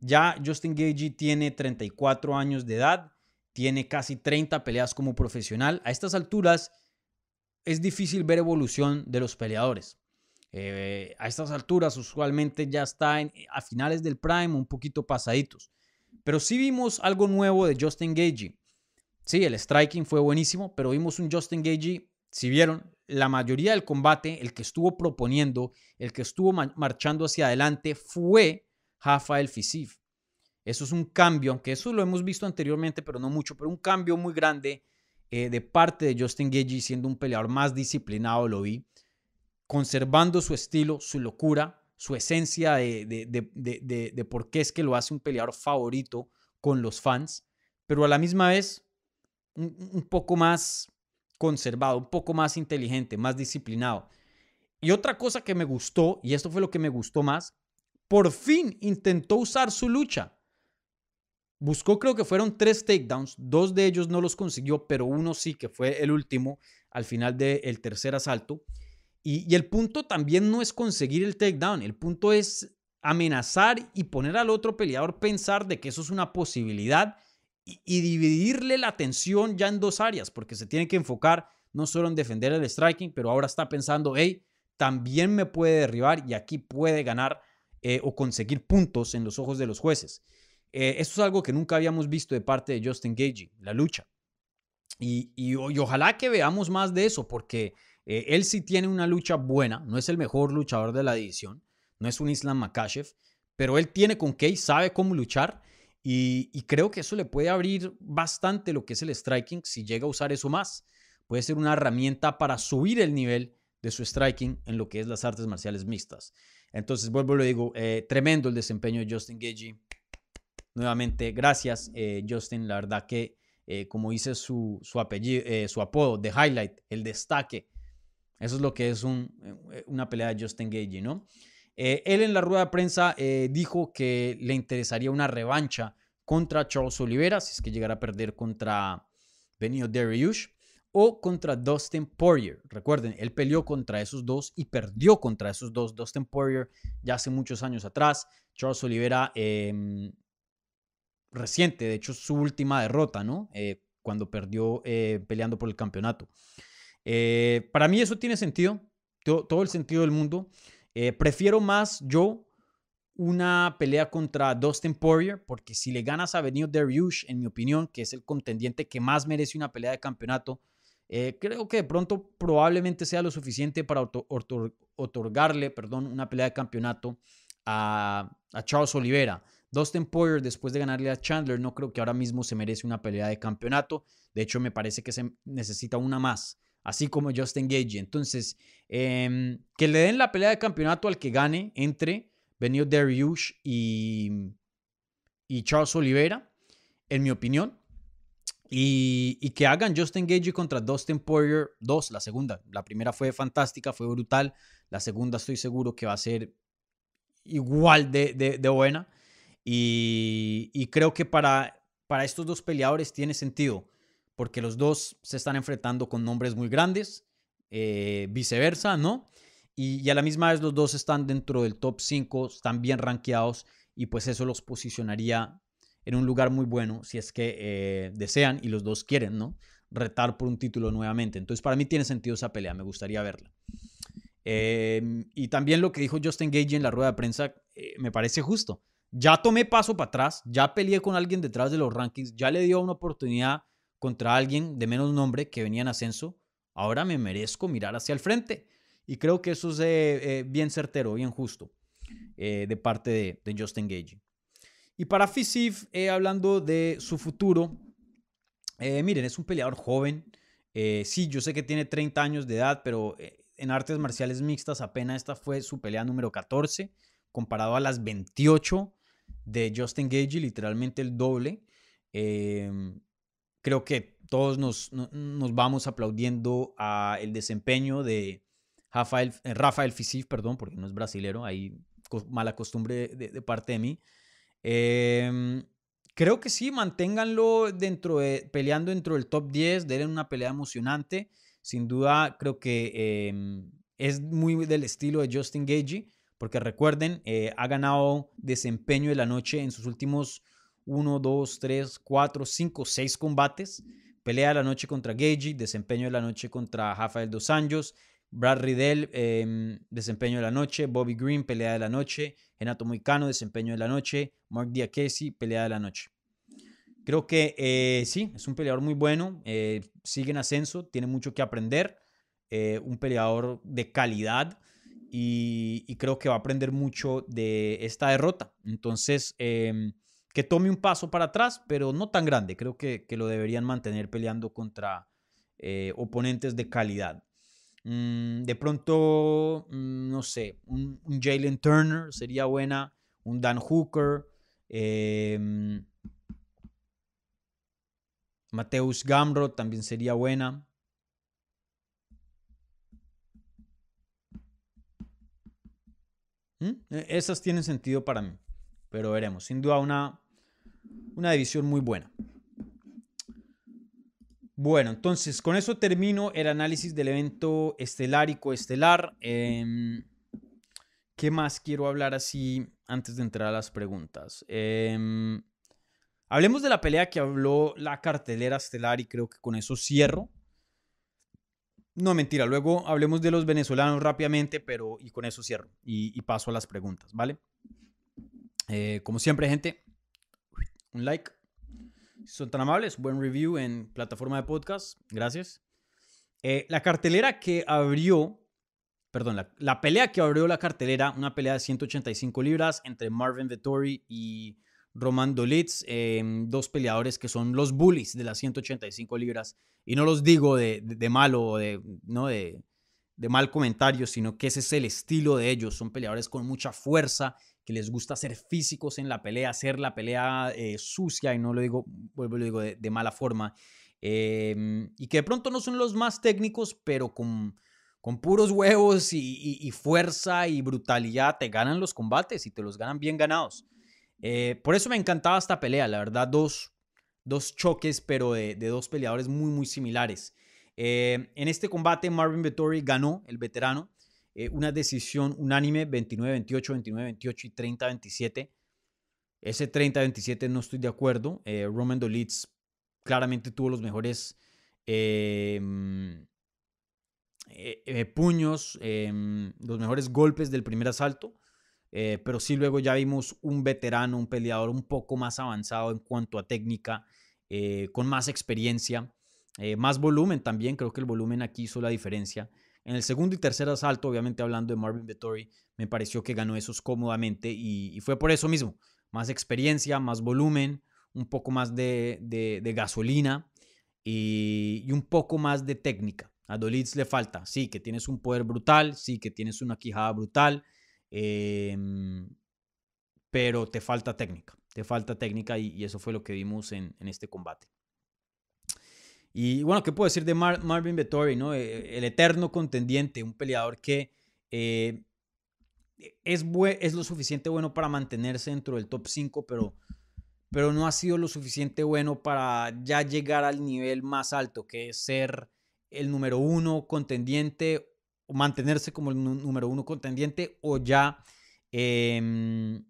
Speaker 3: Ya Justin Gagey tiene 34 años de edad, tiene casi 30 peleas como profesional. A estas alturas es difícil ver evolución de los peleadores. Eh, a estas alturas usualmente ya está a finales del prime, un poquito pasaditos. Pero sí vimos algo nuevo de Justin Gagey. Sí, el striking fue buenísimo, pero vimos un Justin Gagey, si vieron, la mayoría del combate, el que estuvo proponiendo, el que estuvo marchando hacia adelante fue Rafael Fisif. Eso es un cambio, aunque eso lo hemos visto anteriormente, pero no mucho, pero un cambio muy grande eh, de parte de Justin Gagey siendo un peleador más disciplinado, lo vi, conservando su estilo, su locura, su esencia de, de, por qué es que lo hace un peleador favorito con los fans, pero a la misma vez un, poco más conservado, un poco más inteligente, más disciplinado. Y otra cosa que me gustó, y esto fue lo que me gustó más, por fin intentó usar su lucha. Buscó, creo que fueron tres takedowns, dos de ellos no los consiguió, pero uno sí, que fue el último al final del tercer asalto. Y, y, el punto también no es conseguir el takedown, el punto es amenazar y poner al otro peleador pensar de que eso es una posibilidad y, dividirle la atención ya en dos áreas, porque se tiene que enfocar no solo en defender el striking, pero ahora está pensando, hey, también me puede derribar y aquí puede ganar eh, o conseguir puntos en los ojos de los jueces. Eh, esto es algo que nunca habíamos visto de parte de Justin Gagey, la lucha. Y, y, ojalá que veamos más de eso, porque eh, él sí tiene una lucha buena, no es el mejor luchador de la división, no es un Islam Makashev, pero él tiene con qué y sabe cómo luchar y, creo que eso le puede abrir bastante lo que es el striking si llega a usar eso más. Puede ser una herramienta para subir el nivel de su striking en lo que es las artes marciales mixtas. Entonces, vuelvo y lo digo, eh, tremendo el desempeño de Justin Gagey. Nuevamente, gracias, eh, Justin. La verdad que, eh, como dice su, su apellido, su apodo, The Highlight, el destaque. Eso es lo que es una pelea de Justin Gagey, ¿no? Eh, él en la rueda de prensa eh, dijo que le interesaría una revancha contra Charles Oliveira, si es que llegara a perder contra Benio Dariush o contra Dustin Poirier. Recuerden, él peleó contra esos dos y perdió contra esos dos. Dustin Poirier ya hace muchos años atrás. Charles Oliveira em, reciente, de hecho su última derrota, ¿no? Eh, cuando perdió peleando por el campeonato. para mí eso tiene sentido, todo el sentido del mundo. Eh, prefiero más yo una pelea contra Dustin Poirier, porque si le ganas a Benio Dariush, en mi opinión, que es el contendiente que más merece una pelea de campeonato, eh, creo que de pronto probablemente sea lo suficiente para otorgarle perdón, una pelea de campeonato a, a Charles Oliveira. Dustin Poirier, después de ganarle a Chandler, no creo que ahora mismo se merece una pelea de campeonato. De hecho, me parece que se necesita una más así como Justin Gage. Entonces, em, que le den la pelea de campeonato al que gane entre Benio Dariush y, y Charles Oliveira, en mi opinión. Y, que hagan Justin Gage contra Dustin Poirier 2, la segunda. La primera fue fantástica, fue brutal. La segunda estoy seguro que va a ser igual de, buena. Y, y, creo que para, para estos dos peleadores tiene sentido porque los dos se están enfrentando con nombres muy grandes, eh, viceversa, ¿no? Y, a la misma vez los dos están dentro del top 5, están bien rankeados y pues eso los posicionaría en un lugar muy bueno si es que eh, desean y los dos quieren, ¿no? Retar por un título nuevamente. Entonces para mí tiene sentido esa pelea, me gustaría verla. Em, y también lo que dijo Justin Gage en la rueda de prensa eh, me parece justo. Ya tomé paso para atrás, ya peleé con alguien detrás de los rankings, ya le dio una oportunidad contra alguien de menos nombre que venía en ascenso, ahora me merezco mirar hacia el frente. Y creo que eso es eh, bien certero, bien justo eh, de parte de, Justin Gage. Y para Fisif, eh, hablando de su futuro, miren, es un peleador joven. sí, yo sé que tiene 30 años de edad, pero en artes marciales mixtas apenas esta fue su pelea número 14, comparado a las 28 de Justin Gage, literalmente el doble. Em, creo que todos nos, nos vamos aplaudiendo a el desempeño de Rafael, eh, Rafael Fisif, perdón, porque no es brasilero, hay mala costumbre de, parte de mí. Em, creo que sí, manténganlo dentro de, peleando dentro del top 10, denle una pelea emocionante. Sin duda, creo que em, es muy del estilo de Justin Gagey, porque recuerden, eh, ha ganado desempeño de la noche en sus últimos 1, 2, 3, 4, 5, 6 combates. Pelea de la noche contra Gagey, desempeño de la noche contra Rafael Dos Anjos, Brad Riddell, em, desempeño de la noche, Bobby Green, pelea de la noche, Renato Moicano, desempeño de la noche, Mark Diakesi, pelea de la noche. Creo que eh, sí, es un peleador muy bueno, eh, sigue en ascenso, tiene mucho que aprender, eh, un peleador de calidad y, creo que va a aprender mucho de esta derrota. Entonces, em, que tome un paso para atrás, pero no tan grande, creo que, que lo deberían mantener peleando contra oponentes de calidad. Mm, de pronto, mm, no sé, un, Jalen Turner sería buena, un Dan Hooker, eh, Mateus Gamro también sería buena. ¿Mm? E, esas tienen sentido para mí, pero veremos. Sin duda una, una división muy buena. Bueno, entonces con eso termino el análisis del evento estelar y coestelar. Em, ¿Qué más quiero hablar así antes de entrar a las preguntas? Em, hablemos de la pelea que habló la cartelera estelar y creo que con eso cierro. No, mentira, luego hablemos de los venezolanos rápidamente, pero y con eso cierro y, paso a las preguntas, ¿vale? Eh, como siempre, gente, un like, son tan amables, buen review en plataforma de podcast. Gracias. Eh, la cartelera que abrió, perdón, la, pelea que abrió la cartelera, una pelea de 185 libras entre Marvin Vettori y Roman Dolitz, em, dos peleadores que son los bullies de las 185 libras. Y no los digo de, malo o de, ¿no? de, de mal comentario, sino que ese es el estilo de ellos. Son peleadores con mucha fuerza que les gusta ser físicos en la pelea, hacer la pelea eh, sucia, y no lo digo, vuelvo lo digo de, mala forma, em, y que de pronto no son los más técnicos, pero con, con puros huevos y, fuerza y brutalidad te ganan los combates y te los ganan bien ganados. Eh, por eso me encantaba esta pelea, la verdad, dos, dos choques, pero de, dos peleadores muy, muy similares. Eh, en este combate, Marvin Vettori ganó, el veterano, eh, una decisión unánime 29-28, 29-28 y 30-27. Ese 30-27 no estoy de acuerdo. Roman Dolitz claramente tuvo los mejores eh, puños, em, los mejores golpes del primer asalto. Pero sí luego ya vimos un veterano, un peleador un poco más avanzado en cuanto a técnica, con más experiencia, más volumen también. Creo que el volumen aquí hizo la diferencia. En el segundo y tercer asalto, obviamente hablando de Marvin Vettori, me pareció que ganó esos cómodamente y, fue por eso mismo. Más experiencia, más volumen, un poco más de, gasolina y, un poco más de técnica. A Dolitz le falta, sí, que tienes un poder brutal, sí, que tienes una quijada brutal, em, pero te falta técnica, te falta técnica y, eso fue lo que vimos en este combate. Y bueno, ¿qué puedo decir de Marvin Vettori? ¿no? Eh, el eterno contendiente, un peleador que eh, es, es lo suficiente bueno para mantenerse dentro del top 5, pero, pero no ha sido lo suficiente bueno para ya llegar al nivel más alto, que es ser el número uno contendiente, mantenerse como el número uno contendiente, o ya em,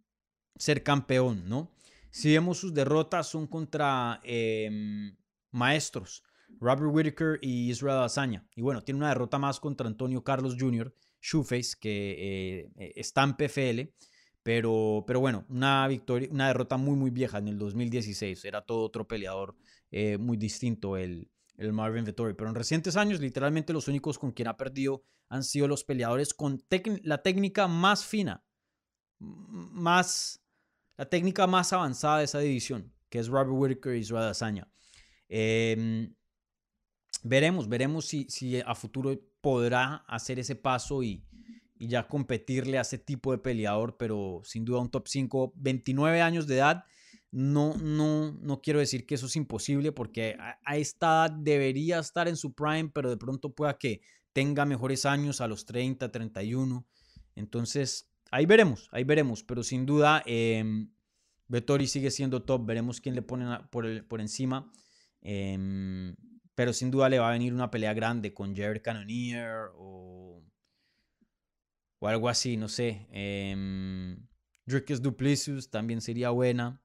Speaker 3: ser campeón, ¿no? Si vemos sus derrotas son contra em, maestros, Robert Whitaker y Israel Azaña. Y bueno, tiene una derrota más contra Antonio Carlos Jr., Shoeface, que eh, está en PFL. Pero, pero bueno, una victoria, una derrota muy, muy vieja en el 2016. Era todo otro peleador eh, muy distinto el, el Marvin Vettori. Pero en recientes años, literalmente los únicos con quien ha perdido han sido los peleadores con la técnica más fina, más, la técnica más avanzada de esa división, que es Robert Whitaker y Israel Azaña. Eh, veremos, veremos si, si a futuro podrá hacer ese paso y, ya competirle a ese tipo de peleador, pero sin duda un top 5, 29 años de edad. No, no, no quiero decir que eso es imposible porque a, esta edad debería estar en su prime, pero de pronto pueda que tenga mejores años a los 30, 31. Entonces, ahí veremos, ahí veremos, pero sin duda eh, Vettori sigue siendo top, veremos quién le pone por, por encima. Eh, pero sin duda le va a venir una pelea grande con Jared Cannonier o, o algo así, no sé. Eh, Duplicius también sería buena.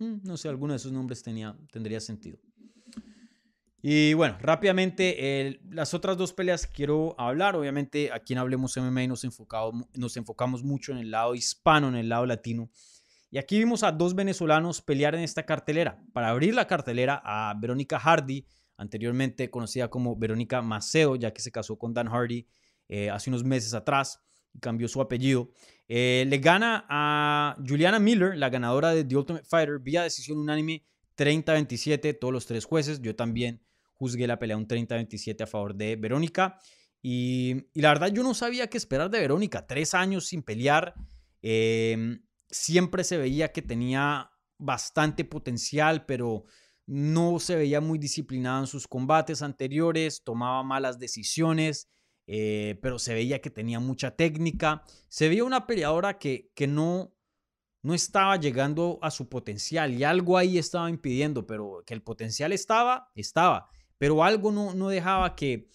Speaker 3: Mm, no sé, alguno de esos nombres tendría sentido. Y bueno, rápidamente, las otras dos peleas quiero hablar. Obviamente, aquí en Hablemos MMA nos, nos enfocamos mucho en el lado hispano, en el lado latino. Y aquí vimos a dos venezolanos pelear en esta cartelera. Para abrir la cartelera a Verónica Hardy, anteriormente conocida como Verónica Maceo, ya que se casó con Dan Hardy eh, hace unos meses atrás y cambió su apellido. Eh, le gana a Juliana Miller, la ganadora de The Ultimate Fighter, vía decisión unánime 30-27, todos los tres jueces. Yo también juzgué la pelea un 30-27 a favor de Verónica. Y, la verdad yo no sabía qué esperar de Verónica. Tres años sin pelear. Em, siempre se veía que tenía bastante potencial, pero no se veía muy disciplinada en sus combates anteriores, tomaba malas decisiones, eh, pero se veía que tenía mucha técnica. Se veía una peleadora que, que no, no estaba llegando a su potencial y algo ahí estaba impidiendo, pero que el potencial estaba, estaba pero algo no, dejaba que,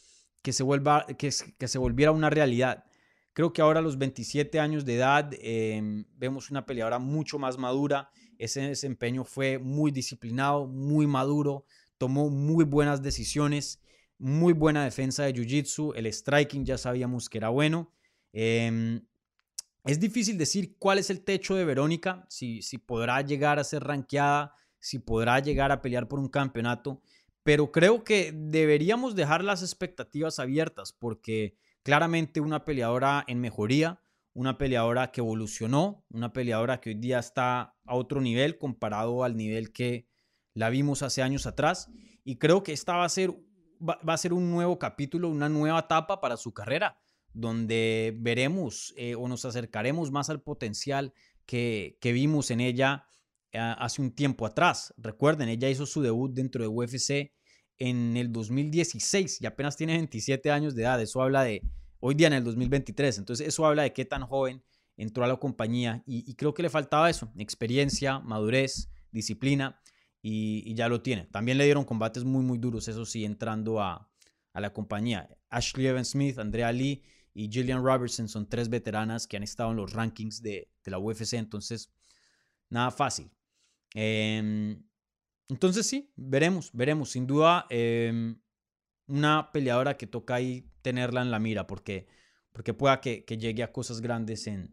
Speaker 3: se vuelva, que, se volviera una realidad. Creo que ahora a los 27 años de edad em, vemos una peleadora mucho más madura. Ese desempeño fue muy disciplinado, muy maduro, tomó muy buenas decisiones, muy buena defensa de Jiu-Jitsu, el striking ya sabíamos que era bueno. Em, es difícil decir cuál es el techo de Verónica, si, podrá llegar a ser rankeada, si podrá llegar a pelear por un campeonato pero creo que deberíamos dejar las expectativas abiertas porque claramente una peleadora en mejoría, una peleadora que evolucionó, una peleadora que hoy día está a otro nivel comparado al nivel que la vimos hace años atrás y creo que esta va a ser va, a ser un nuevo capítulo, una nueva etapa para su carrera donde veremos eh, o nos acercaremos más al potencial que, que vimos en ella hace un tiempo atrás. Recuerden, ella hizo su debut dentro de UFC en el 2016 y apenas tiene 27 años de edad. Eso habla de hoy día en el 2023. Entonces, eso habla de qué tan joven entró a la compañía y, creo que le faltaba eso, experiencia, madurez, disciplina y, ya lo tiene. También le dieron combates muy, muy duros, eso sí, entrando a, a la compañía. Ashley Evans Smith, Andrea Lee y Gillian Robertson son tres veteranas que han estado en los rankings de, de la UFC, entonces, nada fácil. Em, entonces sí, veremos, veremos. Sin duda, em, una peleadora que toca ahí tenerla en la mira porque, porque pueda que, llegue a cosas grandes en,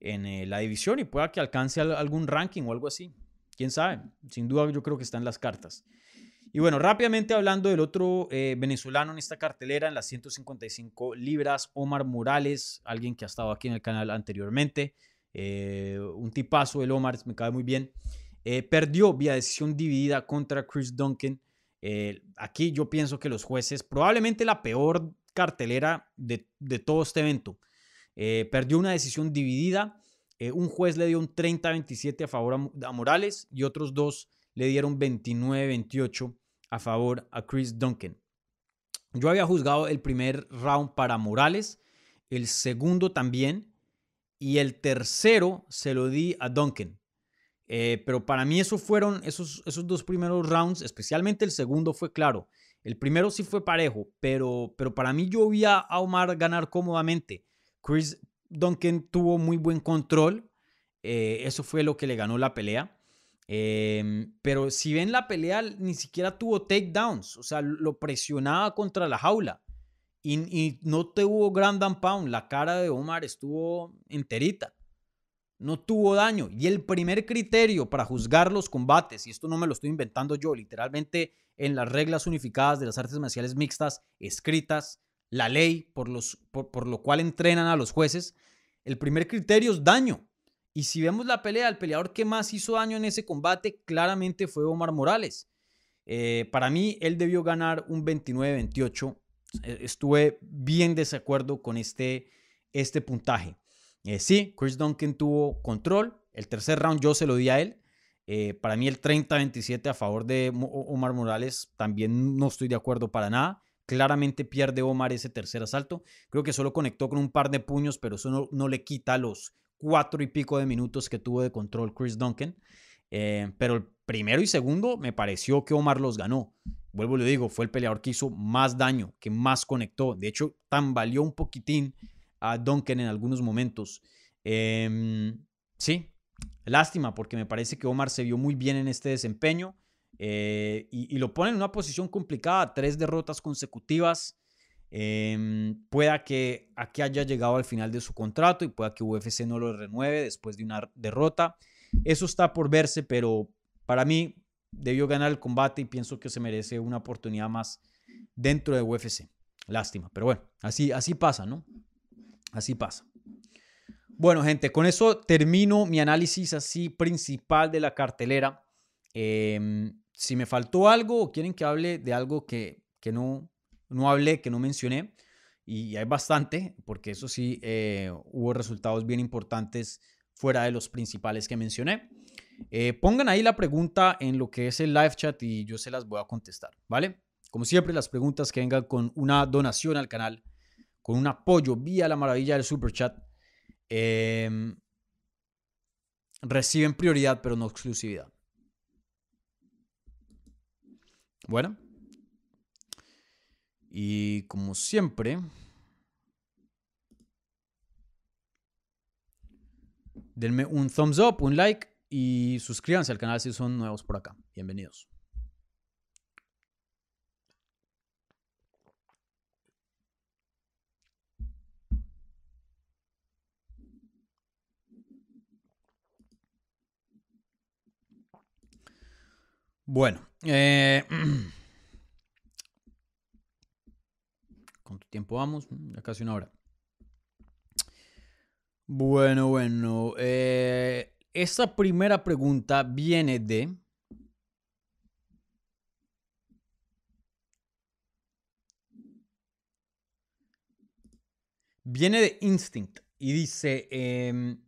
Speaker 3: en eh, la división y pueda que alcance algún ranking o algo así. Quién sabe. Sin duda yo creo que está en las cartas. Y bueno, rápidamente hablando del otro eh, venezolano en esta cartelera, en las 155 libras, Omar Morales, alguien que ha estado aquí en el canal anteriormente. Eh, un tipazo, el Omar, me cae muy bien. Eh, perdió vía decisión dividida contra Chris Duncan. Eh, aquí yo pienso que los jueces, probablemente la peor cartelera de, todo este evento, eh, perdió una decisión dividida. un juez le dio un 30-27 a favor a, Morales y otros dos le dieron 29-28 a favor a Chris Duncan. Yo había juzgado el primer round para Morales, el segundo también, y el tercero se lo di a Duncan. Eh, pero para mí eso fueron esos, esos dos primeros rounds, especialmente el segundo fue claro. El primero sí fue parejo, pero, pero para mí yo vi a Omar ganar cómodamente. Chris Duncan tuvo muy buen control. Eh, eso fue lo que le ganó la pelea. Em, pero si ven la pelea, ni siquiera tuvo takedowns. O sea, lo presionaba contra la jaula. Y, y no tuvo grand and pound. La cara de Omar estuvo enterita no tuvo daño. Y el primer criterio para juzgar los combates, y esto no me lo estoy inventando yo, literalmente en las reglas unificadas de las artes marciales mixtas escritas, la ley por, los, por, lo cual entrenan a los jueces, el primer criterio es daño. Y si vemos la pelea, el peleador que más hizo daño en ese combate claramente fue Omar Morales. Eh, para mí, él debió ganar un 29-28. E, estuve bien desacuerdo con este, este puntaje. Eh, sí, Chris Duncan tuvo control. El tercer round yo se lo di a él. Eh, para mí el 30-27 a favor de Omar Morales también no estoy de acuerdo para nada. Claramente pierde Omar ese tercer asalto. Creo que solo conectó con un par de puños, pero eso no, le quita los cuatro y pico de minutos que tuvo de control Chris Duncan. Eh, pero el primero y segundo me pareció que Omar los ganó. Vuelvo y le digo, fue el peleador que hizo más daño, que más conectó. De hecho, tambaleó un poquitín a Duncan en algunos momentos. Em, sí, lástima, porque me parece que Omar se vio muy bien en este desempeño eh, y, lo pone en una posición complicada, tres derrotas consecutivas. Em, pueda que aquí haya llegado al final de su contrato y pueda que UFC no lo renueve después de una derrota. Eso está por verse, pero para mí debió ganar el combate y pienso que se merece una oportunidad más dentro de UFC. Lástima, pero bueno, así, así pasa, ¿no? Así pasa. Bueno, gente, con eso termino mi análisis así principal de la cartelera. Em, si me faltó algo o quieren que hable de algo que, no, no hablé, que no mencioné, y hay bastante, porque eso sí, eh, hubo resultados bien importantes fuera de los principales que mencioné. Eh, pongan ahí la pregunta en lo que es el live chat y yo se las voy a contestar, ¿vale? Como siempre, las preguntas que vengan con una donación al canal, con un apoyo vía la maravilla del super chat, em, reciben prioridad, pero no exclusividad. Bueno. Y como siempre, denme un thumbs up, un like y suscríbanse al canal si son nuevos por acá. Bienvenidos. Bueno, eh, ¿cuánto tiempo vamos? Ya casi una hora. Bueno, bueno. Eh, esta primera pregunta viene de... Viene de Instinct y dice, em,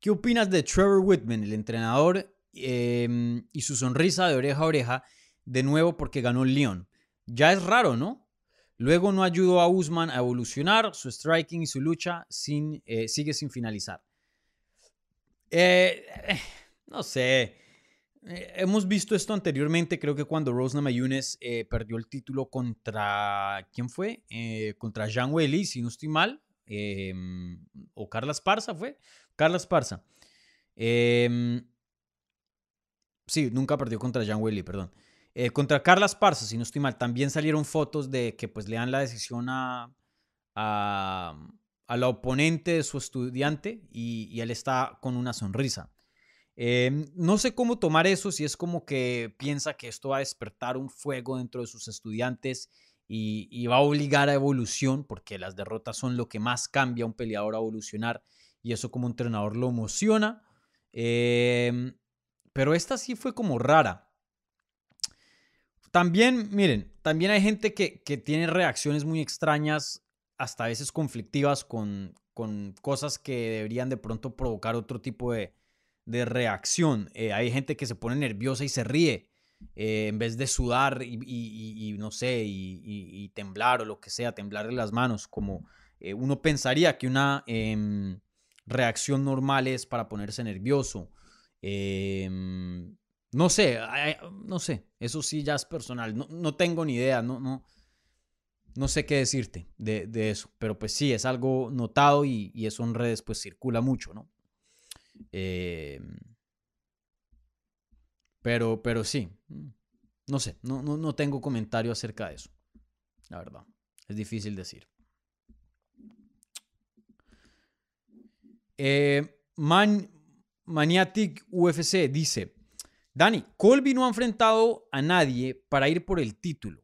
Speaker 3: ¿qué opinas de Trevor Whitman, el entrenador Em, y su sonrisa de oreja a oreja, de nuevo porque ganó el León. Ya es raro, ¿no? Luego no ayudó a Usman a evolucionar, su striking y su lucha sin, eh, sigue sin finalizar. Eh, eh, no sé. hemos visto esto anteriormente, creo que cuando Rose Namajunas perdió el título contra. ¿Quién fue? contra Jean Welly, si no estoy mal. Em, o Carla Esparza fue. Carla Esparza. Eh, Sí, nunca perdió contra Jan Willy, perdón. Eh, contra Carla Esparza, si no estoy mal, también salieron fotos de que pues le dan la decisión a, a, la oponente de su estudiante y, él está con una sonrisa. Em, no sé cómo tomar eso, si es como que piensa que esto va a despertar un fuego dentro de sus estudiantes y, y va a obligar a evolución, porque las derrotas son lo que más cambia a un peleador a evolucionar y eso como entrenador lo emociona. Eh, pero esta sí fue como rara. También, miren, también hay gente que, tiene reacciones muy extrañas, hasta a veces conflictivas con, cosas que deberían de pronto provocar otro tipo de, reacción. Eh, hay gente que se pone nerviosa y se ríe. Eh, en vez de sudar y, no sé, y, temblar o lo que sea, temblarle las manos, como eh, uno pensaría que una em, reacción normal es para ponerse nervioso. Em, no sé, no sé, eso sí ya es personal, no, tengo ni idea, no, no, no sé qué decirte de, eso, pero pues sí, es algo notado y, eso en redes pues circula mucho, ¿no? Em, pero, pero sí, no sé, no, no, tengo comentario acerca de eso, la verdad, es difícil decir. Eh, man, Maniatic UFC dice, Dani, Colby no ha enfrentado a nadie para ir por el título.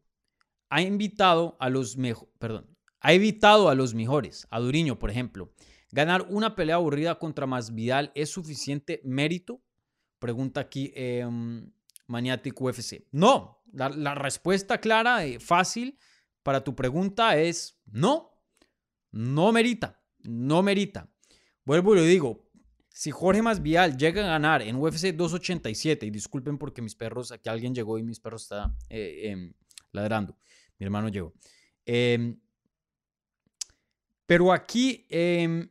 Speaker 3: Ha invitado a los mejores, perdón, ha evitado a los mejores, a Duriño, por ejemplo. ¿Ganar una pelea aburrida contra Masvidal es suficiente mérito? Pregunta aquí em, Maniatic UFC. No, la, respuesta clara, y fácil para tu pregunta es no, no merita, no merita. Vuelvo y lo digo, si Jorge Masvial llega a ganar en UFC 287, y disculpen porque mis perros, aquí alguien llegó y mis perros están eh, em, ladrando, mi hermano llegó. Em, pero aquí, em,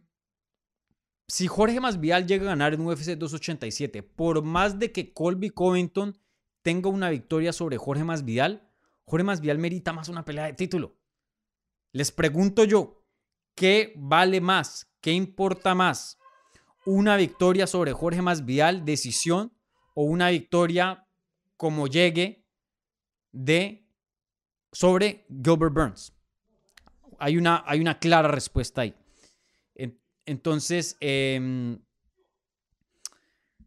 Speaker 3: si Jorge Masvial llega a ganar en UFC 287, por más de que Colby Covington tenga una victoria sobre Jorge Masvidal, Jorge Masvidal merita más una pelea de título. Les pregunto yo, ¿qué vale más? ¿Qué importa más? ¿Una victoria sobre Jorge Masvidal, decisión, o una victoria como llegue de sobre Gilbert Burns? Hay una, hay una clara respuesta ahí. Entonces, em,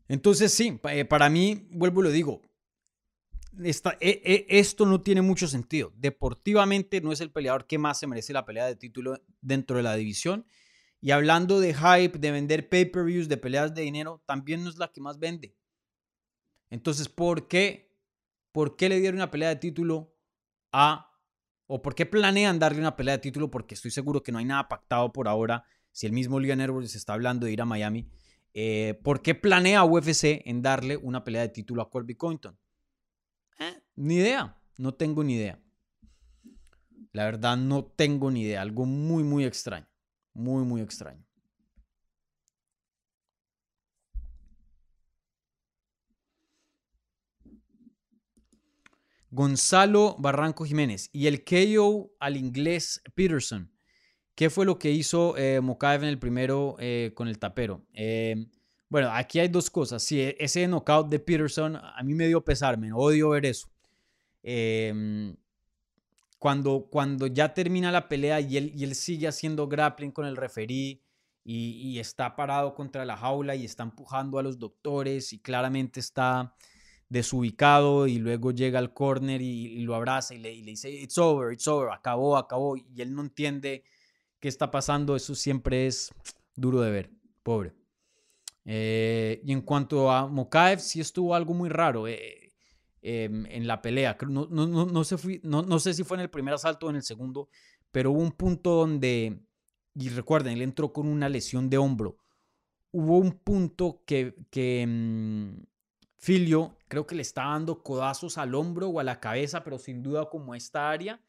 Speaker 3: entonces sí, eh, para mí, vuelvo y lo digo, esta, e, e, esto no tiene mucho sentido. Deportivamente no es el peleador que más se merece la pelea de título dentro de la división. Y hablando de hype, de vender pay-per-views, de peleas de dinero, también no es la que más vende. Entonces, ¿por qué? ¿Por qué le dieron una pelea de título a... o por qué planean darle una pelea de título? Porque estoy seguro que no hay nada pactado por ahora. Si el mismo Leon Edwards está hablando de ir a Miami, eh, ¿por qué planea UFC en darle una pelea de título a Colby Covington? Eh, ni idea, no tengo ni idea. La verdad, no tengo ni idea. Algo muy, muy extraño. Muy, muy extraño. Gonzalo Barranco Jiménez y el KO al inglés Peterson. ¿Qué fue lo que hizo eh, en el primero eh, con el tapero? Eh, bueno, aquí hay dos cosas. Sí, e, ese knockout de Peterson a mí me dio pesar, me odio ver eso. Em, cuando, cuando ya termina la pelea y él, y él sigue haciendo grappling con el referí y, está parado contra la jaula y está empujando a los doctores y claramente está desubicado y luego llega al corner y, lo abraza y le, y le, dice, it's over, it's over, acabó, acabó. Y él no entiende qué está pasando. Eso siempre es duro de ver, pobre. Eh, y en cuanto a Mokaev, sí estuvo algo muy raro. Eh, Em, en la pelea. No, no, no, no, sé no, no sé si fue en el primer asalto o en el segundo, pero hubo un punto donde, y recuerden, él entró con una lesión de hombro. Hubo un punto que, que mm, Filio creo que le estaba dando codazos al hombro o a la cabeza, pero sin duda como esta área.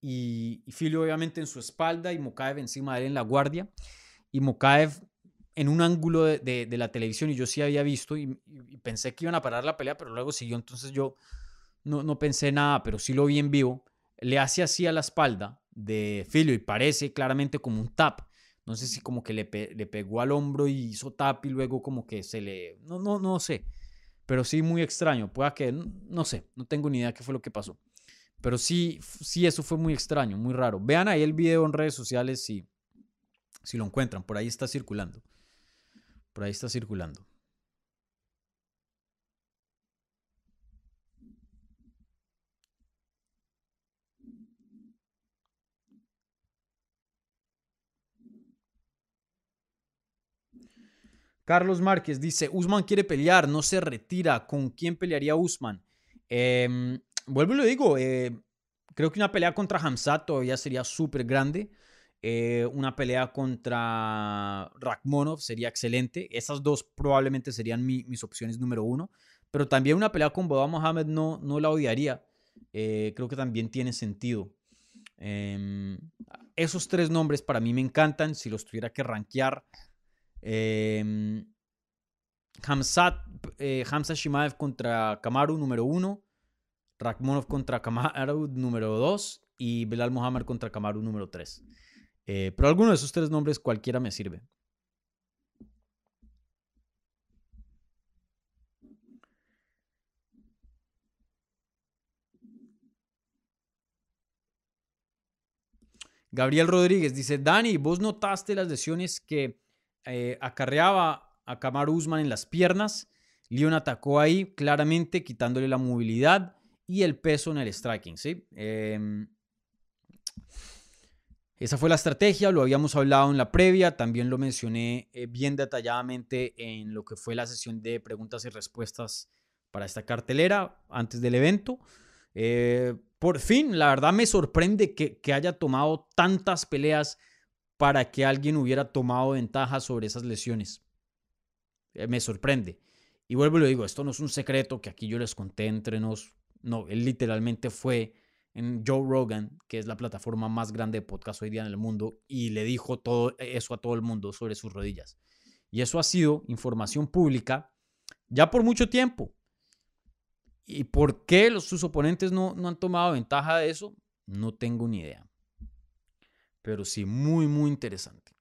Speaker 3: Y, y Filio obviamente en su espalda y Mokaev encima de él en la guardia. Y Mokaev en un ángulo de, la televisión y yo sí había visto y, pensé que iban a parar la pelea, pero luego siguió, entonces yo no, no pensé nada, pero sí lo vi en vivo. Le hace así a la espalda de Filio y parece claramente como un tap. No sé si como que le, le, pegó al hombro y hizo tap y luego como que se le... No, no, no sé. Pero sí muy extraño. Pueda que... No sé. No tengo ni idea qué fue lo que pasó. Pero sí, sí, eso fue muy extraño, muy raro. Vean ahí el video en redes sociales si, si lo encuentran. Por ahí está circulando. Por ahí está circulando. Carlos Márquez dice, Usman quiere pelear, no se retira. ¿Con quién pelearía Usman? Em, vuelvo y lo digo, eh, creo que una pelea contra Hamzat todavía sería súper grande. Eh, una pelea contra Rakhmonov sería excelente. Esas dos probablemente serían mis opciones número uno. Pero también una pelea con Boba Mohamed no, no la odiaría. Eh, creo que también tiene sentido. Em, esos tres nombres para mí me encantan. Si los tuviera que rankear. Hamzat, eh, Hamza Shimaev contra Kamaru número uno. Rakhmonov contra Kamaru número dos. Y Belal Mohamed contra Kamaru número tres. Eh, pero alguno de esos tres nombres cualquiera me sirve. Gabriel Rodríguez dice, Dani, ¿vos notaste las lesiones que eh, acarreaba a Kamar Usman en las piernas? Leon atacó ahí claramente quitándole la movilidad y el peso en el striking, ¿sí? Eh, esa fue la estrategia, lo habíamos hablado en la previa, también lo mencioné eh, bien detalladamente en lo que fue la sesión de preguntas y respuestas para esta cartelera antes del evento. Eh, por fin, la verdad me sorprende que, haya tomado tantas peleas para que alguien hubiera tomado ventaja sobre esas lesiones. Eh, me sorprende. Y vuelvo y lo digo, esto no es un secreto que aquí yo les conté entre nos. No, él literalmente fue en Joe Rogan, que es la plataforma más grande de podcast hoy día en el mundo, y le dijo todo eso a todo el mundo sobre sus rodillas. Y eso ha sido información pública ya por mucho tiempo. ¿Y por qué sus oponentes no, no han tomado ventaja de eso? No tengo ni idea. Pero sí, muy, muy interesante.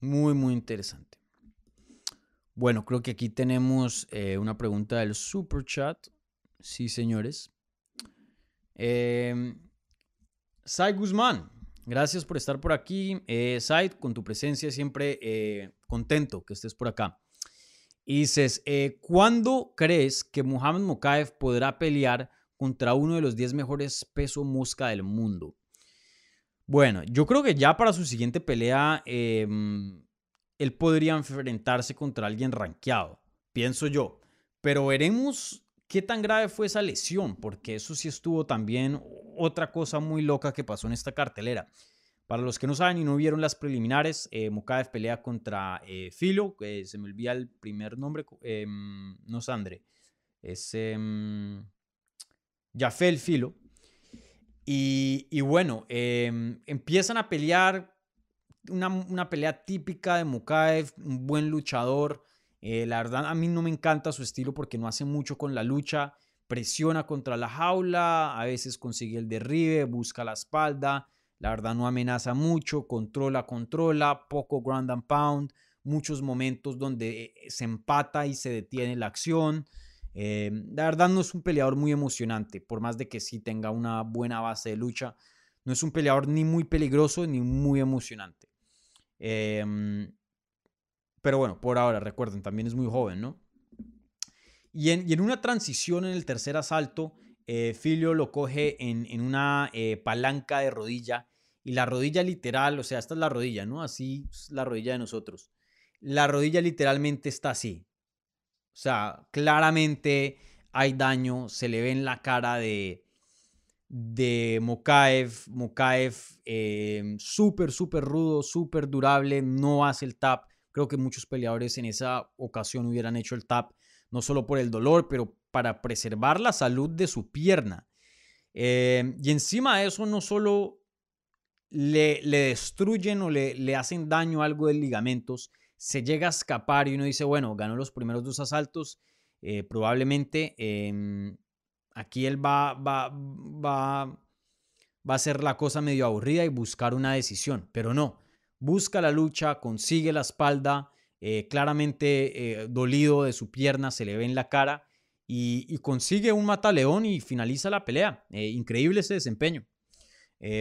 Speaker 3: Muy, muy interesante. Bueno, creo que aquí tenemos eh, una pregunta del super chat. Sí, señores. Eh, Guzmán, gracias por estar por aquí. Eh, con tu presencia siempre eh, contento que estés por acá. Y dices, eh, ¿cuándo crees que Muhammad Mokaev podrá pelear contra uno de los 10 mejores peso mosca del mundo? Bueno, yo creo que ya para su siguiente pelea, em, él podría enfrentarse contra alguien rankeado, pienso yo. Pero veremos qué tan grave fue esa lesión, porque eso sí estuvo también otra cosa muy loca que pasó en esta cartelera. Para los que no saben y no vieron las preliminares, eh, pelea contra eh, Filo, se me olvida el primer nombre, em, no es Andre, es Jafel Filo. Y, bueno, em, empiezan a pelear una, pelea típica de Mokaev, un buen luchador. Eh, la verdad, a mí no me encanta su estilo porque no hace mucho con la lucha. Presiona contra la jaula, a veces consigue el derribe, busca la espalda. La verdad, no amenaza mucho, controla, controla, poco ground and pound. Muchos momentos donde eh, se empata y se detiene la acción. Eh, la verdad no es un peleador muy emocionante, por más de que sí tenga una buena base de lucha. No es un peleador ni muy peligroso ni muy emocionante. Em, pero bueno, por ahora, recuerden, también es muy joven, ¿no? Y en, una transición en el tercer asalto, eh, Filio lo coge en, una eh, palanca de rodilla. Y la rodilla literal, o sea, esta es la rodilla, ¿no? Así es la rodilla de nosotros. La rodilla literalmente está así. O sea, claramente hay daño, se le ve en la cara de, de Mokaev. Mokaev, eh, súper, súper rudo, súper durable, no hace el tap. Creo que muchos peleadores en esa ocasión hubieran hecho el tap, no solo por el dolor, pero para preservar la salud de su pierna. Eh, y encima de eso, no solo le, destruyen o le, le hacen daño algo de ligamentos, se llega a escapar y uno dice, bueno, ganó los primeros dos asaltos, eh, probablemente em, aquí él va, va, va, va a hacer la cosa medio aburrida y buscar una decisión, pero no, busca la lucha, consigue la espalda, eh, claramente eh, dolido de su pierna, se le ve en la cara y, consigue un mataleón y finaliza la pelea. increíble ese desempeño.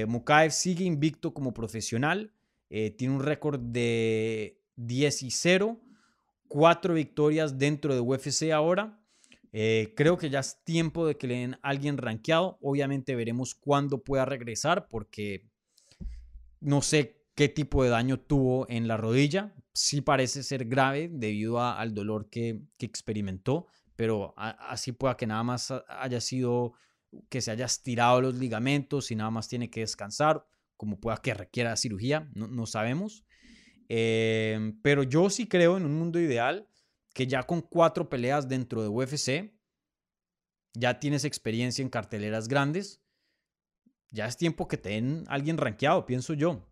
Speaker 3: Mukaev sigue invicto como profesional, tiene un récord de 10 y 0, cuatro victorias dentro de UFC ahora. Eh, creo que ya es tiempo de que le den a alguien rankeado. Obviamente veremos cuándo pueda regresar porque no sé qué tipo de daño tuvo en la rodilla. Sí parece ser grave debido al dolor que, experimentó, pero así pueda que nada más haya sido que se haya estirado los ligamentos y nada más tiene que descansar, como pueda que requiera cirugía, no, no sabemos. Em, pero yo sí creo en un mundo ideal que ya con cuatro peleas dentro de UFC, ya tienes experiencia en carteleras grandes, ya es tiempo que te den alguien rankeado, pienso yo.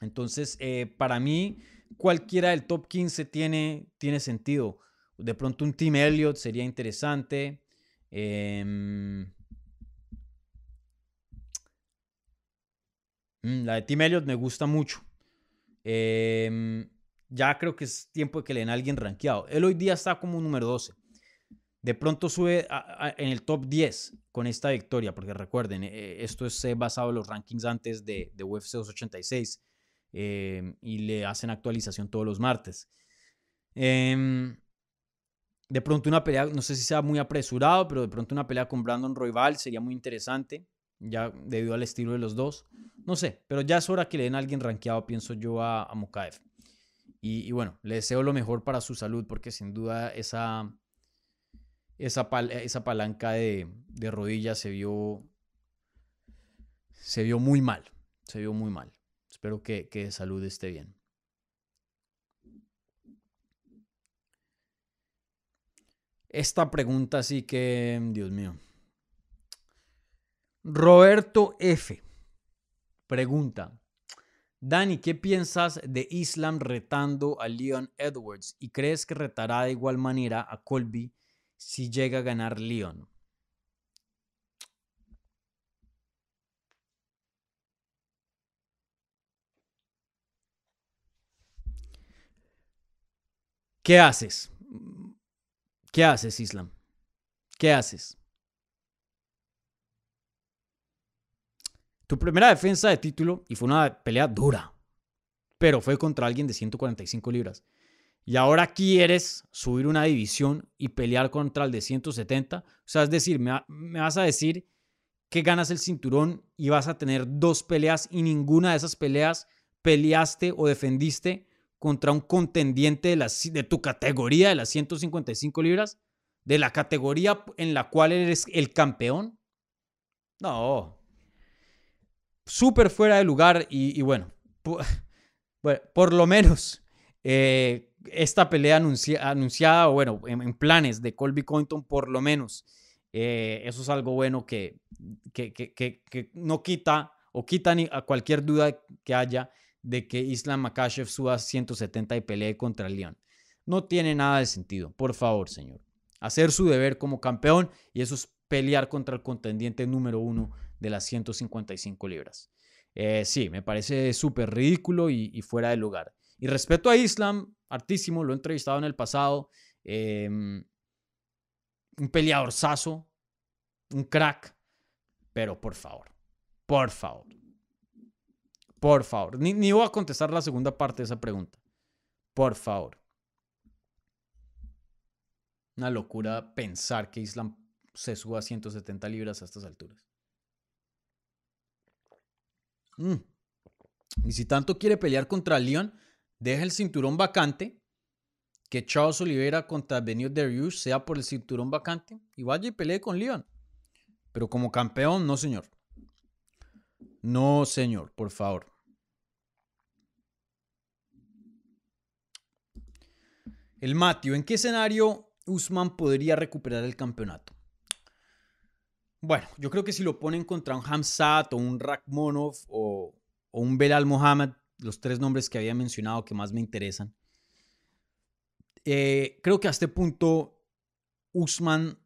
Speaker 3: Entonces, eh, para mí, cualquiera del top 15 tiene, tiene sentido. De pronto un Team Elliott sería interesante. Em, mm, la de Team Elliott me gusta mucho. Em, ya creo que es tiempo de que le den a alguien rankeado. Él hoy día está como número 12. De pronto sube en el top 10 con esta victoria, porque recuerden, eh, esto es eh, basado en los rankings antes de, de UFC 286 em, y le hacen actualización todos los martes. Em, de pronto una pelea, no sé si sea muy apresurado, pero de pronto una pelea con Brandon Royval sería muy interesante, ya debido al estilo de los dos. No sé, pero ya es hora que le den a alguien rankeado, pienso yo, a, a. Y, bueno, le deseo lo mejor para su salud porque sin duda esa, esa, esa palanca de, de rodillas se vio, se vio muy mal. Se vio muy mal. Espero que, que salud esté bien. Esta pregunta sí que, Dios mío. Roberto F. Pregunta, Dani, ¿qué piensas de Islam retando a Leon Edwards? ¿Y crees que retará de igual manera a Colby si llega a ganar Leon? ¿Qué haces? ¿Qué haces, Islam? ¿Qué haces? Tu primera defensa de título, y fue una pelea dura, pero fue contra alguien de 145 libras. Y ahora quieres subir una división y pelear contra el de 170. O sea, es decir, me, me vas a decir que ganas el cinturón y vas a tener dos peleas y ninguna de esas peleas peleaste o defendiste contra un contendiente de, de tu categoría de las 155 libras, de la categoría en la cual eres el campeón. No. Súper fuera de lugar y, bueno, por, lo menos eh, esta pelea anunciada, o bueno, en, planes de Colby Cointon, por lo menos, eh, eso es algo bueno que, que, que, que no quita o quita a cualquier duda que haya de que Islam Makashev suba 170 y pelee contra León. No tiene nada de sentido, por favor, señor. Hacer su deber como campeón y eso es pelear contra el contendiente número uno de las 155 libras. Eh, sí, me parece súper ridículo y, fuera de lugar. Y respeto a Islam, artísimo, lo he entrevistado en el pasado. Em, un peleador saso, un crack, pero por favor, por favor, por favor. Ni, voy a contestar la segunda parte de esa pregunta. Por favor. Una locura pensar que Islam se suba a 170 libras a estas alturas. Mm. Y si tanto quiere pelear contra Leon, deja el cinturón vacante. Que Charles Oliveira contra Benio Darius sea por el cinturón vacante y vaya y pelee con Leon. Pero como campeón, no, señor. No, señor, por favor. El Matthew, ¿en qué escenario Usman podría recuperar el campeonato? Bueno, yo creo que si lo ponen contra un Hamzat o un Rakhmonov o, un Belal Mohamed, los tres nombres que había mencionado que más me interesan, eh, creo que a este punto Usman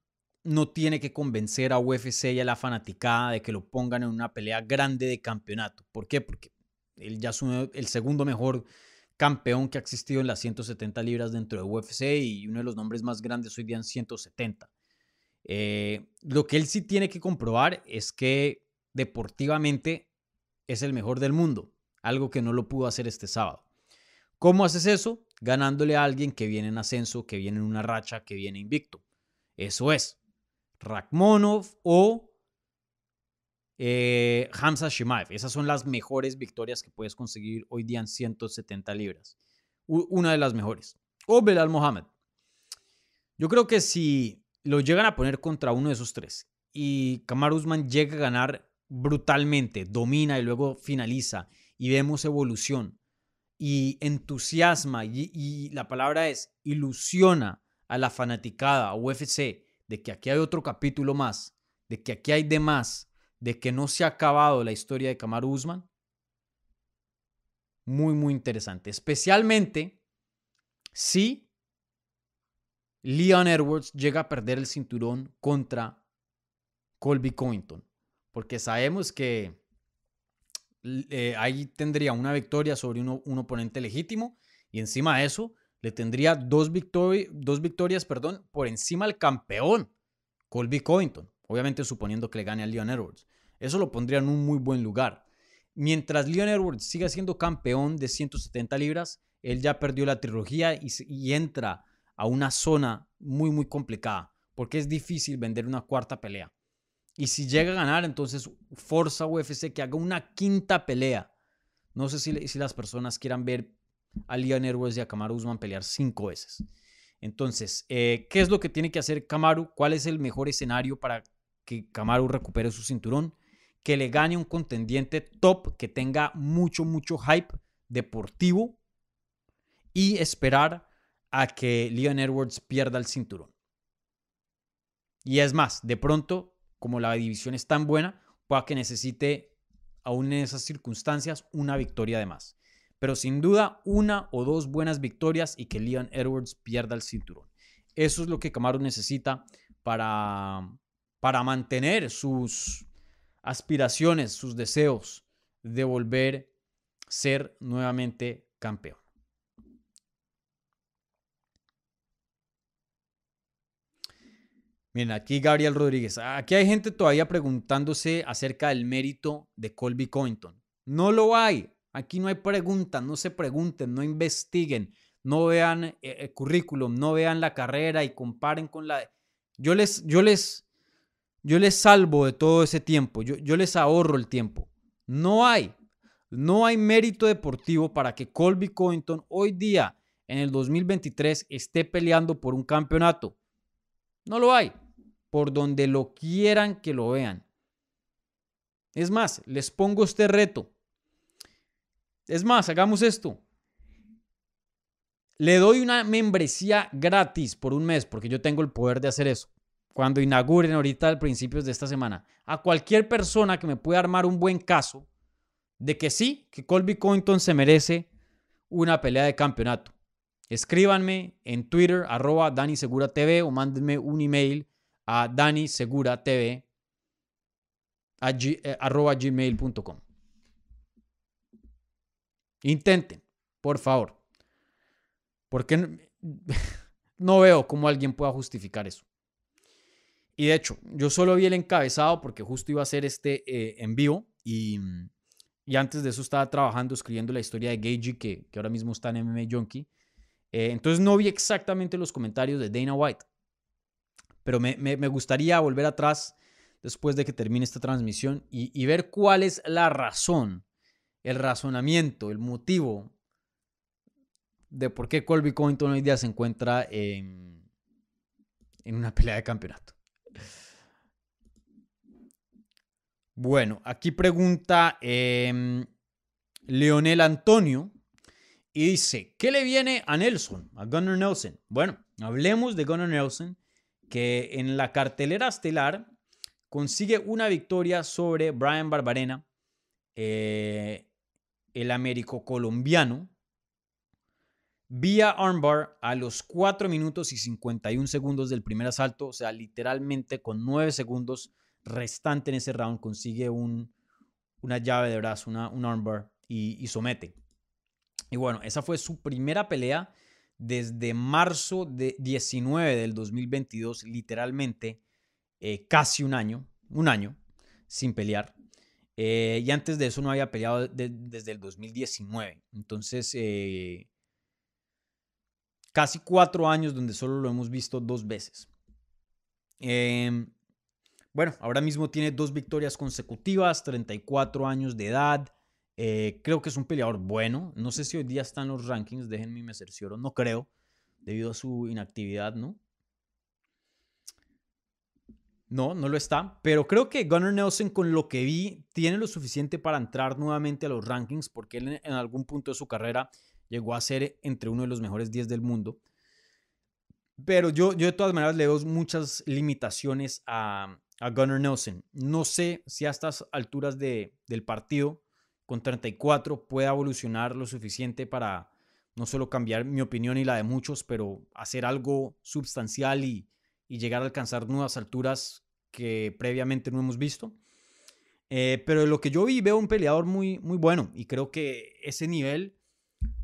Speaker 3: no tiene que convencer a UFC y a la fanaticada de que lo pongan en una pelea grande de campeonato. ¿Por qué? Porque él ya es el segundo mejor campeón que ha existido en las 170 libras dentro de UFC y uno de los nombres más grandes hoy día en 170. Eh, lo que él sí tiene que comprobar es que deportivamente es el mejor del mundo, algo que no lo pudo hacer este sábado. ¿Cómo haces eso? Ganándole a alguien que viene en ascenso, que viene en una racha, que viene invicto. Eso es, Rakhmonov o eh, Hamza Shimaev. Esas son las mejores victorias que puedes conseguir hoy día en 170 libras. una de las mejores. O Belal Mohamed. Yo creo que si lo llegan a poner contra uno de esos tres y Kamar Usman llega a ganar brutalmente, domina y luego finaliza y vemos evolución y entusiasma y, la palabra es ilusiona a la fanaticada, UFC, de que aquí hay otro capítulo más, de que aquí hay de más, de que no se ha acabado la historia de Kamaru Usman, muy, muy interesante. Especialmente si Leon Edwards llega a perder el cinturón contra Colby Covington. Porque sabemos que eh, ahí tendría una victoria sobre un oponente legítimo y encima de eso le tendría dos, dos victorias perdón, por encima del campeón, Colby Covington. Obviamente suponiendo que le gane a Leon Edwards. Eso lo pondría en un muy buen lugar. Mientras Leon Edwards siga siendo campeón de 170 libras, él ya perdió la trilogía y, entra a una zona muy, muy complicada, porque es difícil vender una cuarta pelea. Y si llega a ganar, entonces forza UFC que haga una quinta pelea. No sé si, si las personas quieran ver a Leon Edwards y a Kamaru Usman pelear cinco veces. Entonces, eh, ¿qué es lo que tiene que hacer Kamaru? ¿Cuál es el mejor escenario para que Kamaru recupere su cinturón? Que le gane un contendiente top, que tenga mucho, mucho hype deportivo y esperar a que Leon Edwards pierda el cinturón. Y es más, de pronto, como la división es tan buena, pueda que necesite aún en esas circunstancias, una victoria de más. Pero sin duda, una o dos buenas victorias y que Leon Edwards pierda el cinturón. Eso es lo que Camaro necesita para, para mantener sus aspiraciones, sus deseos de volver a ser nuevamente campeón. Miren, aquí Gabriel Rodríguez. Aquí hay gente todavía preguntándose acerca del mérito de Colby Covington. No lo hay. Aquí no hay preguntas, no se pregunten, no investiguen, no vean el eh, eh, currículum, no vean la carrera y comparen con la... Yo les, yo les, yo les salvo de todo ese tiempo, yo, yo les ahorro el tiempo. No hay, no hay mérito deportivo para que Colby Covington hoy día, en el 2023, esté peleando por un campeonato. No lo hay por donde lo quieran que lo vean. Es más, les pongo este reto. Es más, hagamos esto. Le doy una membresía gratis por un mes, porque yo tengo el poder de hacer eso. Cuando inauguren ahorita al principios de esta semana, a cualquier persona que me pueda armar un buen caso de que sí, que Colby Covington se merece una pelea de campeonato. Escríbanme en Twitter, arroba Dani Segura TV o mándenme un email a Dani Segura TV eh, arroba gmail.com. Intenten, por favor. Porque no veo cómo alguien pueda justificar eso. Y de hecho, yo solo vi el encabezado porque justo iba a hacer este eh, en vivo y, y, antes de eso estaba trabajando, escribiendo la historia de Gagey que, que ahora mismo está en MMA Junkie. Eh, entonces no vi exactamente los comentarios de Dana White pero me, gustaría volver atrás después de que termine esta transmisión y, ver cuál es la razón, el razonamiento, el motivo de por qué Colby Covington hoy día se encuentra en, en una pelea de campeonato. Bueno, aquí pregunta em, Leonel Antonio y dice, ¿qué le viene a Nelson, a Gunnar Nelson? Bueno, hablemos de Gunnar Nelson que en la cartelera estelar consigue una victoria sobre Brian Barbarena, eh, el américo colombiano, vía armbar a los 4 minutos y 51 segundos del primer asalto, o sea, literalmente con 9 segundos restante en ese round consigue un, una llave de brazo, una, un armbar y, y somete. Y bueno, esa fue su primera pelea desde marzo de 19 del 2022, literalmente eh, casi un año, un año sin pelear. Eh, y antes de eso no había peleado desde el 2019. Entonces, eh, casi cuatro años donde solo lo hemos visto dos veces. Em, bueno, ahora mismo tiene dos victorias consecutivas, 34 años de edad. Eh, creo que es un peleador bueno. No sé si hoy día están los rankings, déjenme me cercioro. No creo, debido a su inactividad, ¿no? No, no lo está. Pero creo que Gunnar Nelson, con lo que vi, tiene lo suficiente para entrar nuevamente a los rankings, porque él en algún punto de su carrera llegó a ser entre uno de los mejores 10 del mundo. Pero yo, yo de todas maneras le veo muchas limitaciones a, a Gunnar Nelson. No sé si a estas alturas de, del partido con 34 pueda evolucionar lo suficiente para no solo cambiar mi opinión y la de muchos, pero hacer algo sustancial y, llegar a alcanzar nuevas alturas que previamente no hemos visto. Eh, pero de lo que yo vi, veo un peleador muy, muy bueno y creo que ese nivel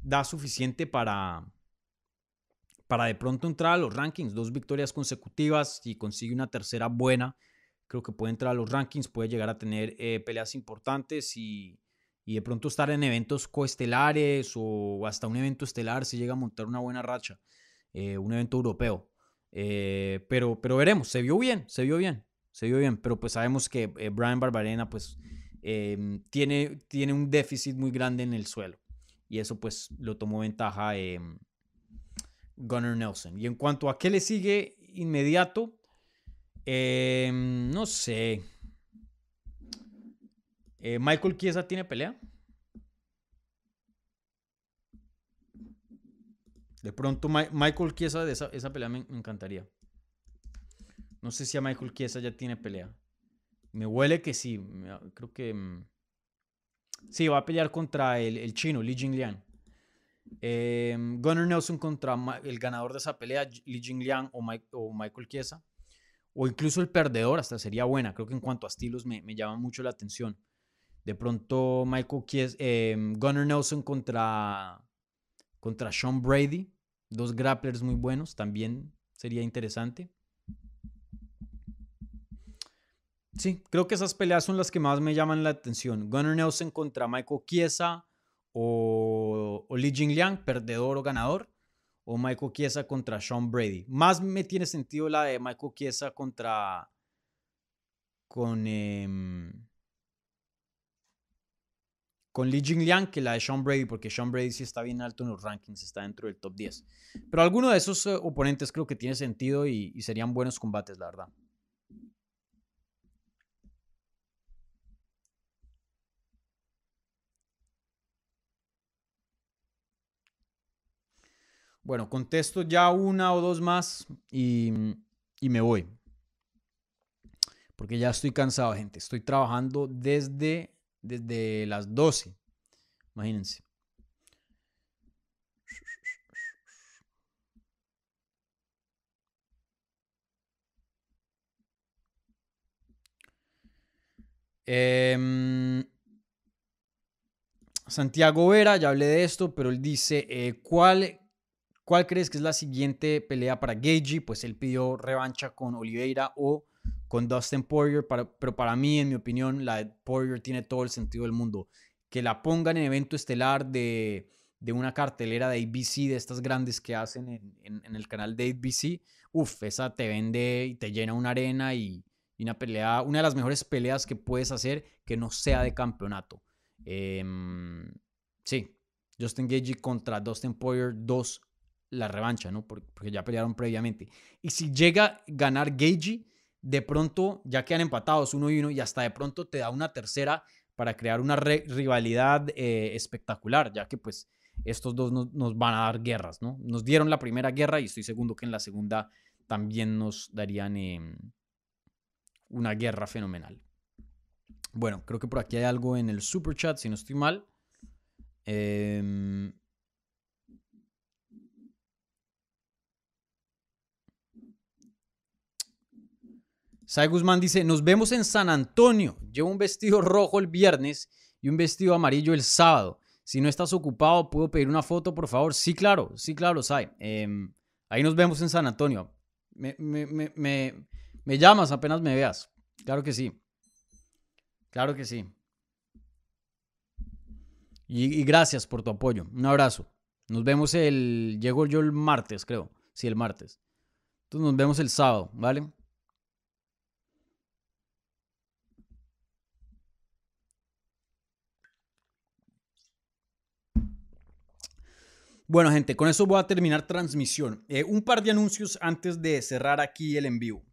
Speaker 3: da suficiente para, para de pronto entrar a los rankings. Dos victorias consecutivas y consigue una tercera buena. Creo que puede entrar a los rankings, puede llegar a tener eh, peleas importantes y, y de pronto estar en eventos coestelares o hasta un evento estelar si llega a montar una buena racha, eh, un evento europeo. Eh, pero, pero veremos, se vio bien, se vio bien, se vio bien, pero pues sabemos que eh, Brian Barbarena pues em, tiene, tiene un déficit muy grande en el suelo y eso pues lo tomó ventaja Gunnar Nelson. Y en cuanto a qué le sigue inmediato, em, no sé, eh, Michael Chiesa tiene pelea. De pronto Michael Chiesa de esa, pelea me, encantaría. No sé si a Michael Chiesa ya tiene pelea. Me huele que sí. Creo que... Mm, Sí, va a pelear contra el, chino, Li Jingliang. Eh, Gunnar Nelson contra el ganador de esa pelea, Li Jingliang o, o Michael Chiesa. O incluso el perdedor, hasta sería buena. Creo que en cuanto a estilos me, me llama mucho la atención. De pronto, Michael Chiesa, eh, Gunnar Nelson contra, contra Sean Brady. Dos grapplers muy buenos, también sería interesante. Sí, creo que esas peleas son las que más me llaman la atención. Gunnar Nelson contra Michael Chiesa o, o Li Jingliang, perdedor o ganador. O Michael Chiesa contra Sean Brady. Más me tiene sentido la de Michael Chiesa contra... Con... Em, con Li Jingliang que la de Sean Brady, porque Sean Brady sí está bien alto en los rankings, está dentro del top 10. Pero alguno de esos eh, oponentes creo que tiene sentido y serían buenos combates, la verdad. Bueno, contesto ya una o dos más y, me voy. Porque ya estoy cansado, gente. Estoy trabajando desde, desde las 12. Imagínense. Em, Santiago Vera, ya hablé de esto, pero él dice, eh, ¿cuál ¿Cuál crees que es la siguiente pelea para Gagey? Pues él pidió revancha con Oliveira o con Dustin Poirier, pero para mí, en mi opinión, la de Poirier tiene todo el sentido del mundo. Que la pongan en evento estelar de, una cartelera de ABC, de estas grandes que hacen en, el canal de ABC, uff, esa te vende y te llena una arena y, una pelea, una de las mejores peleas que puedes hacer que no sea de campeonato. Em, sí, Justin Gagey contra Dustin Poirier, dos la revancha, ¿no? Porque ya pelearon previamente. Y si llega a ganar Gagey, de pronto ya quedan empatados uno y uno y hasta de pronto te da una tercera para crear una rivalidad eh, espectacular, ya que pues estos dos nos, van a dar guerras, ¿no? Nos dieron la primera guerra y estoy seguro que en la segunda también nos darían em, una guerra fenomenal. Bueno, creo que por aquí hay algo en el super chat, si no estoy mal. Eh, Sai Guzmán dice, nos vemos en San Antonio. Llevo un vestido rojo el viernes y un vestido amarillo el sábado. Si no estás ocupado, ¿puedo pedir una foto, por favor? Sí, claro, sí, claro, Sai. Em, ahí nos vemos en San Antonio. Me, me, llamas apenas me veas. Claro que sí. Claro que sí. Y, y, gracias por tu apoyo. Un abrazo. Nos vemos el... Llego yo el martes, creo. Sí, el martes. Entonces nos vemos el sábado, ¿vale? Bueno, gente, con eso voy a terminar transmisión. Eh, un par de anuncios antes de cerrar aquí el en vivo.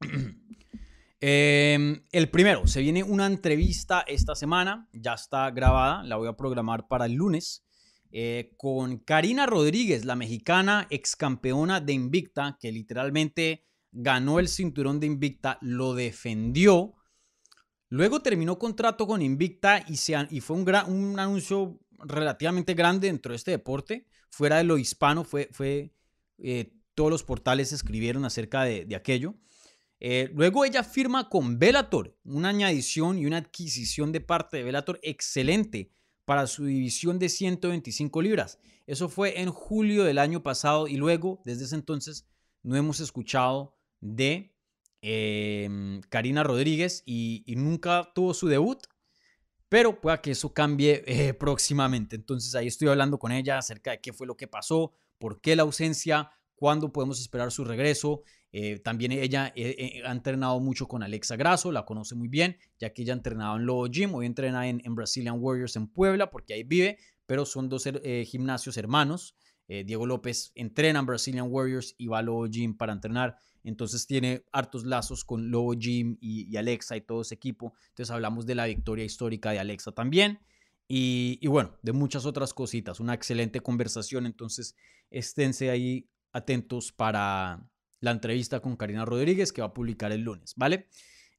Speaker 3: Em, el primero, se viene una entrevista esta semana, ya está grabada, la voy a programar para el lunes, eh, con Karina Rodríguez, la mexicana ex campeona de Invicta, que literalmente ganó el cinturón de Invicta, lo defendió. Luego terminó contrato con Invicta y, se, y fue un, gran, un anuncio relativamente grande dentro de este deporte. Fuera de lo hispano, fue, eh, todos los portales escribieron acerca de, aquello. Eh, luego ella firma con Bellator, una añadición y una adquisición de parte de Bellator excelente para su división de 125 libras. Eso fue en julio del año pasado y luego, desde ese entonces, no hemos escuchado de em, Karina Rodríguez y, nunca tuvo su debut pero pueda que eso cambie eh, próximamente. Entonces ahí estoy hablando con ella acerca de qué fue lo que pasó, por qué la ausencia, cuándo podemos esperar su regreso. Eh, también ella eh, ha entrenado mucho con Alexa Grasso, la conoce muy bien, ya que ella ha entrenado en Lobo Gym, hoy entrena en, en Brazilian Warriors en Puebla, porque ahí vive, pero son dos gimnasios hermanos. Diego López entrena en Brazilian Warriors y va a Lobo Gym para entrenar. Entonces tiene hartos lazos con Lobo Jim y, Alexa y todo ese equipo. Entonces hablamos de la victoria histórica de Alexa también. Y, bueno, de muchas otras cositas. Una excelente conversación. Entonces esténse ahí atentos para la entrevista con Karina Rodríguez que va a publicar el lunes, ¿vale?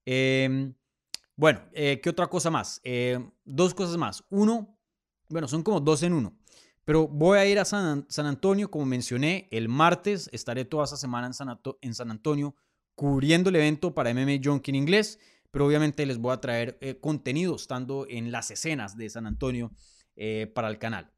Speaker 3: Em, Bueno, eh, ¿qué otra cosa más? Eh, dos cosas más. Uno, bueno, son como dos en uno. Pero voy a ir a San, Antonio, como mencioné, el martes. Estaré toda esa semana en San, Antonio cubriendo el evento para MMA Junkie en inglés. Pero obviamente les voy a traer eh, contenido estando en las escenas de San Antonio para el canal.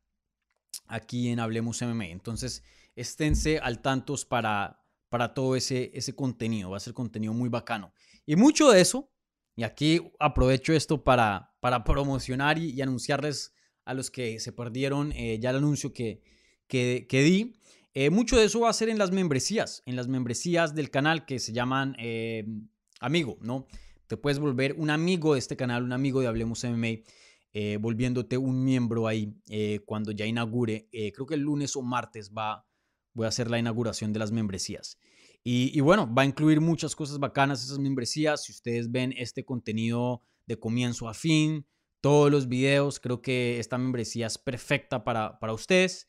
Speaker 3: Aquí en Hablemos MMA. Entonces, esténse al tantos para, para todo ese, ese contenido. Va a ser contenido muy bacano. Y mucho de eso y aquí aprovecho esto para, para promocionar y, anunciarles a los que se perdieron eh, ya el anuncio que, que, di. Eh, mucho de eso va a ser en las membresías, en las membresías del canal que se llaman eh, Amigo, ¿no? Te puedes volver un amigo de este canal, un amigo de Hablemos MMA, volviéndote un miembro ahí cuando ya inaugure. creo que el lunes o martes va, voy a hacer la inauguración de las membresías. Y, bueno, va a incluir muchas cosas bacanas esas membresías. Si ustedes ven este contenido de comienzo a fin, todos los videos, creo que esta membresía es perfecta para, para ustedes.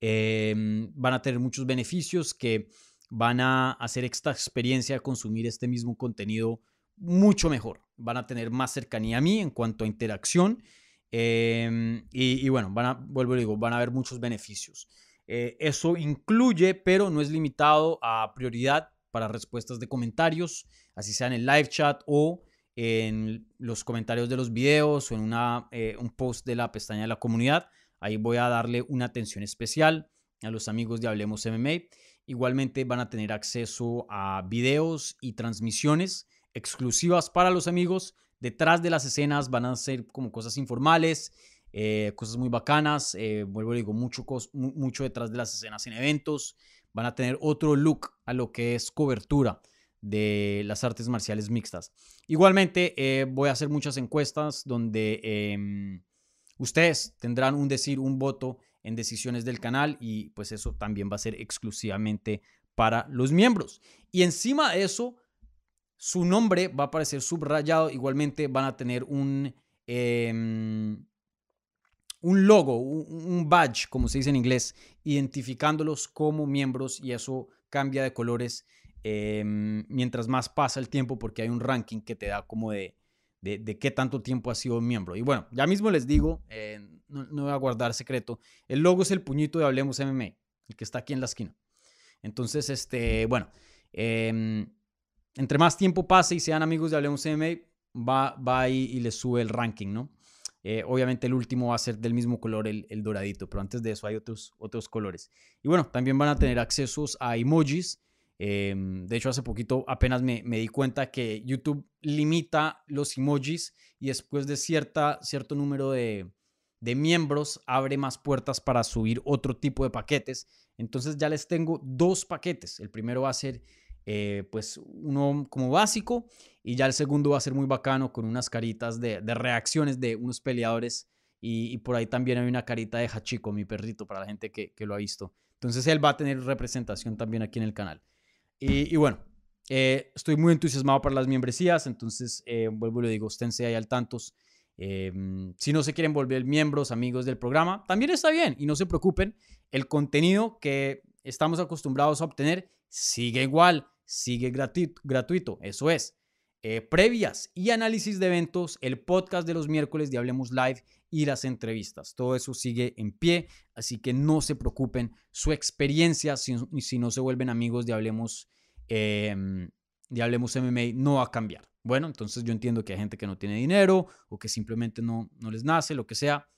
Speaker 3: Em, van a tener muchos beneficios que van a hacer esta experiencia de consumir este mismo contenido mucho mejor. Van a tener más cercanía a mí en cuanto a interacción. Em, y, y, bueno, van a, vuelvo a digo, van a haber muchos beneficios. Eh, eso incluye, pero no es limitado a prioridad para respuestas de comentarios, así sea en el live chat o en los comentarios de los videos o en una, eh, un post de la pestaña de la comunidad. Ahí voy a darle una atención especial a los amigos de Hablemos MMA. Igualmente van a tener acceso a videos y transmisiones exclusivas para los amigos. Detrás de las escenas van a ser como cosas informales, eh, cosas muy bacanas. Eh, vuelvo a digo, mucho, mucho detrás de las escenas en eventos. Van a tener otro look a lo que es cobertura de las artes marciales mixtas. Igualmente, eh, voy a hacer muchas encuestas donde em, ustedes tendrán un decir, un voto en decisiones del canal y pues eso también va a ser exclusivamente para los miembros. Y encima de eso, su nombre va a aparecer subrayado. Igualmente van a tener un... Em, un logo, un badge, como se dice en inglés, identificándolos como miembros y eso cambia de colores em, mientras más pasa el tiempo porque hay un ranking que te da como de, de, qué tanto tiempo ha sido miembro. Y bueno, ya mismo les digo, eh, no, voy a guardar secreto, el logo es el puñito de Hablemos MMA, el que está aquí en la esquina. Entonces, este, bueno, em, entre más tiempo pase y sean amigos de Hablemos MMA, va, va ahí y les sube el ranking, ¿no? Eh, obviamente el último va a ser del mismo color, el, doradito, pero antes de eso hay otros, otros colores. Y bueno, también van a tener accesos a emojis. Em, de hecho, hace poquito apenas me, di cuenta que YouTube limita los emojis y después de cierta, cierto número de, miembros abre más puertas para subir otro tipo de paquetes. Entonces ya les tengo dos paquetes. El primero va a ser eh, pues uno como básico y ya el segundo va a ser muy bacano con unas caritas de, reacciones de unos peleadores y, por ahí también hay una carita de Hachiko, mi perrito, para la gente que, lo ha visto. Entonces él va a tener representación también aquí en el canal. Y, bueno, eh, estoy muy entusiasmado para las membresías, entonces eh, vuelvo y le digo, esténse ahí al tantos. si no se quieren volver miembros, amigos del programa, también está bien y no se preocupen, el contenido que estamos acostumbrados a obtener sigue igual sigue gratuito, gratuito eso es. Eh, previas y análisis de eventos, el podcast de los miércoles de Hablemos Live y las entrevistas. Todo eso sigue en pie, así que no se preocupen. Su experiencia, si, si no se vuelven amigos de Hablemos, em, MMA, no va a cambiar. Bueno, entonces yo entiendo que hay gente que no tiene dinero o que simplemente no, no les nace, lo que sea.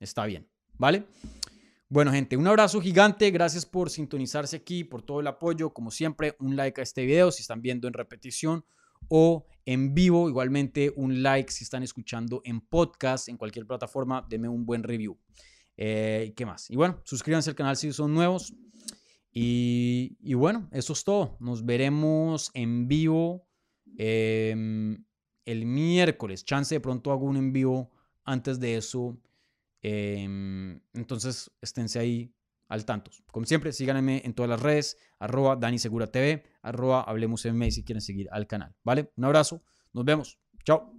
Speaker 3: Está bien, ¿vale? Bueno, gente, un abrazo gigante. Gracias por sintonizarse aquí, por todo el apoyo. Como siempre, un like a este video si están viendo en repetición o en vivo. Igualmente, un like si están escuchando en podcast, en cualquier plataforma. Deme un buen review. Eh, ¿Qué más? Y bueno, suscríbanse al canal si son nuevos. Y, bueno, eso es todo. Nos veremos en vivo em, el miércoles. Chance de pronto hago un en vivo antes de eso Em, entonces, esténse ahí al tanto. Como siempre, síganme en todas las redes, arroba Dani Segura TV, arroba Hablemos si quieren seguir al canal. ¿Vale? Un abrazo, nos vemos. Chao.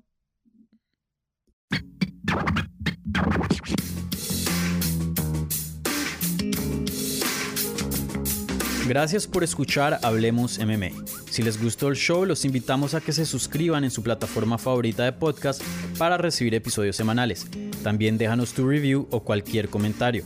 Speaker 3: Gracias por escuchar Hablemos MMA. Si les gustó el show, los invitamos a que se suscriban en su plataforma favorita de podcast para recibir episodios semanales. También déjanos tu review o cualquier comentario.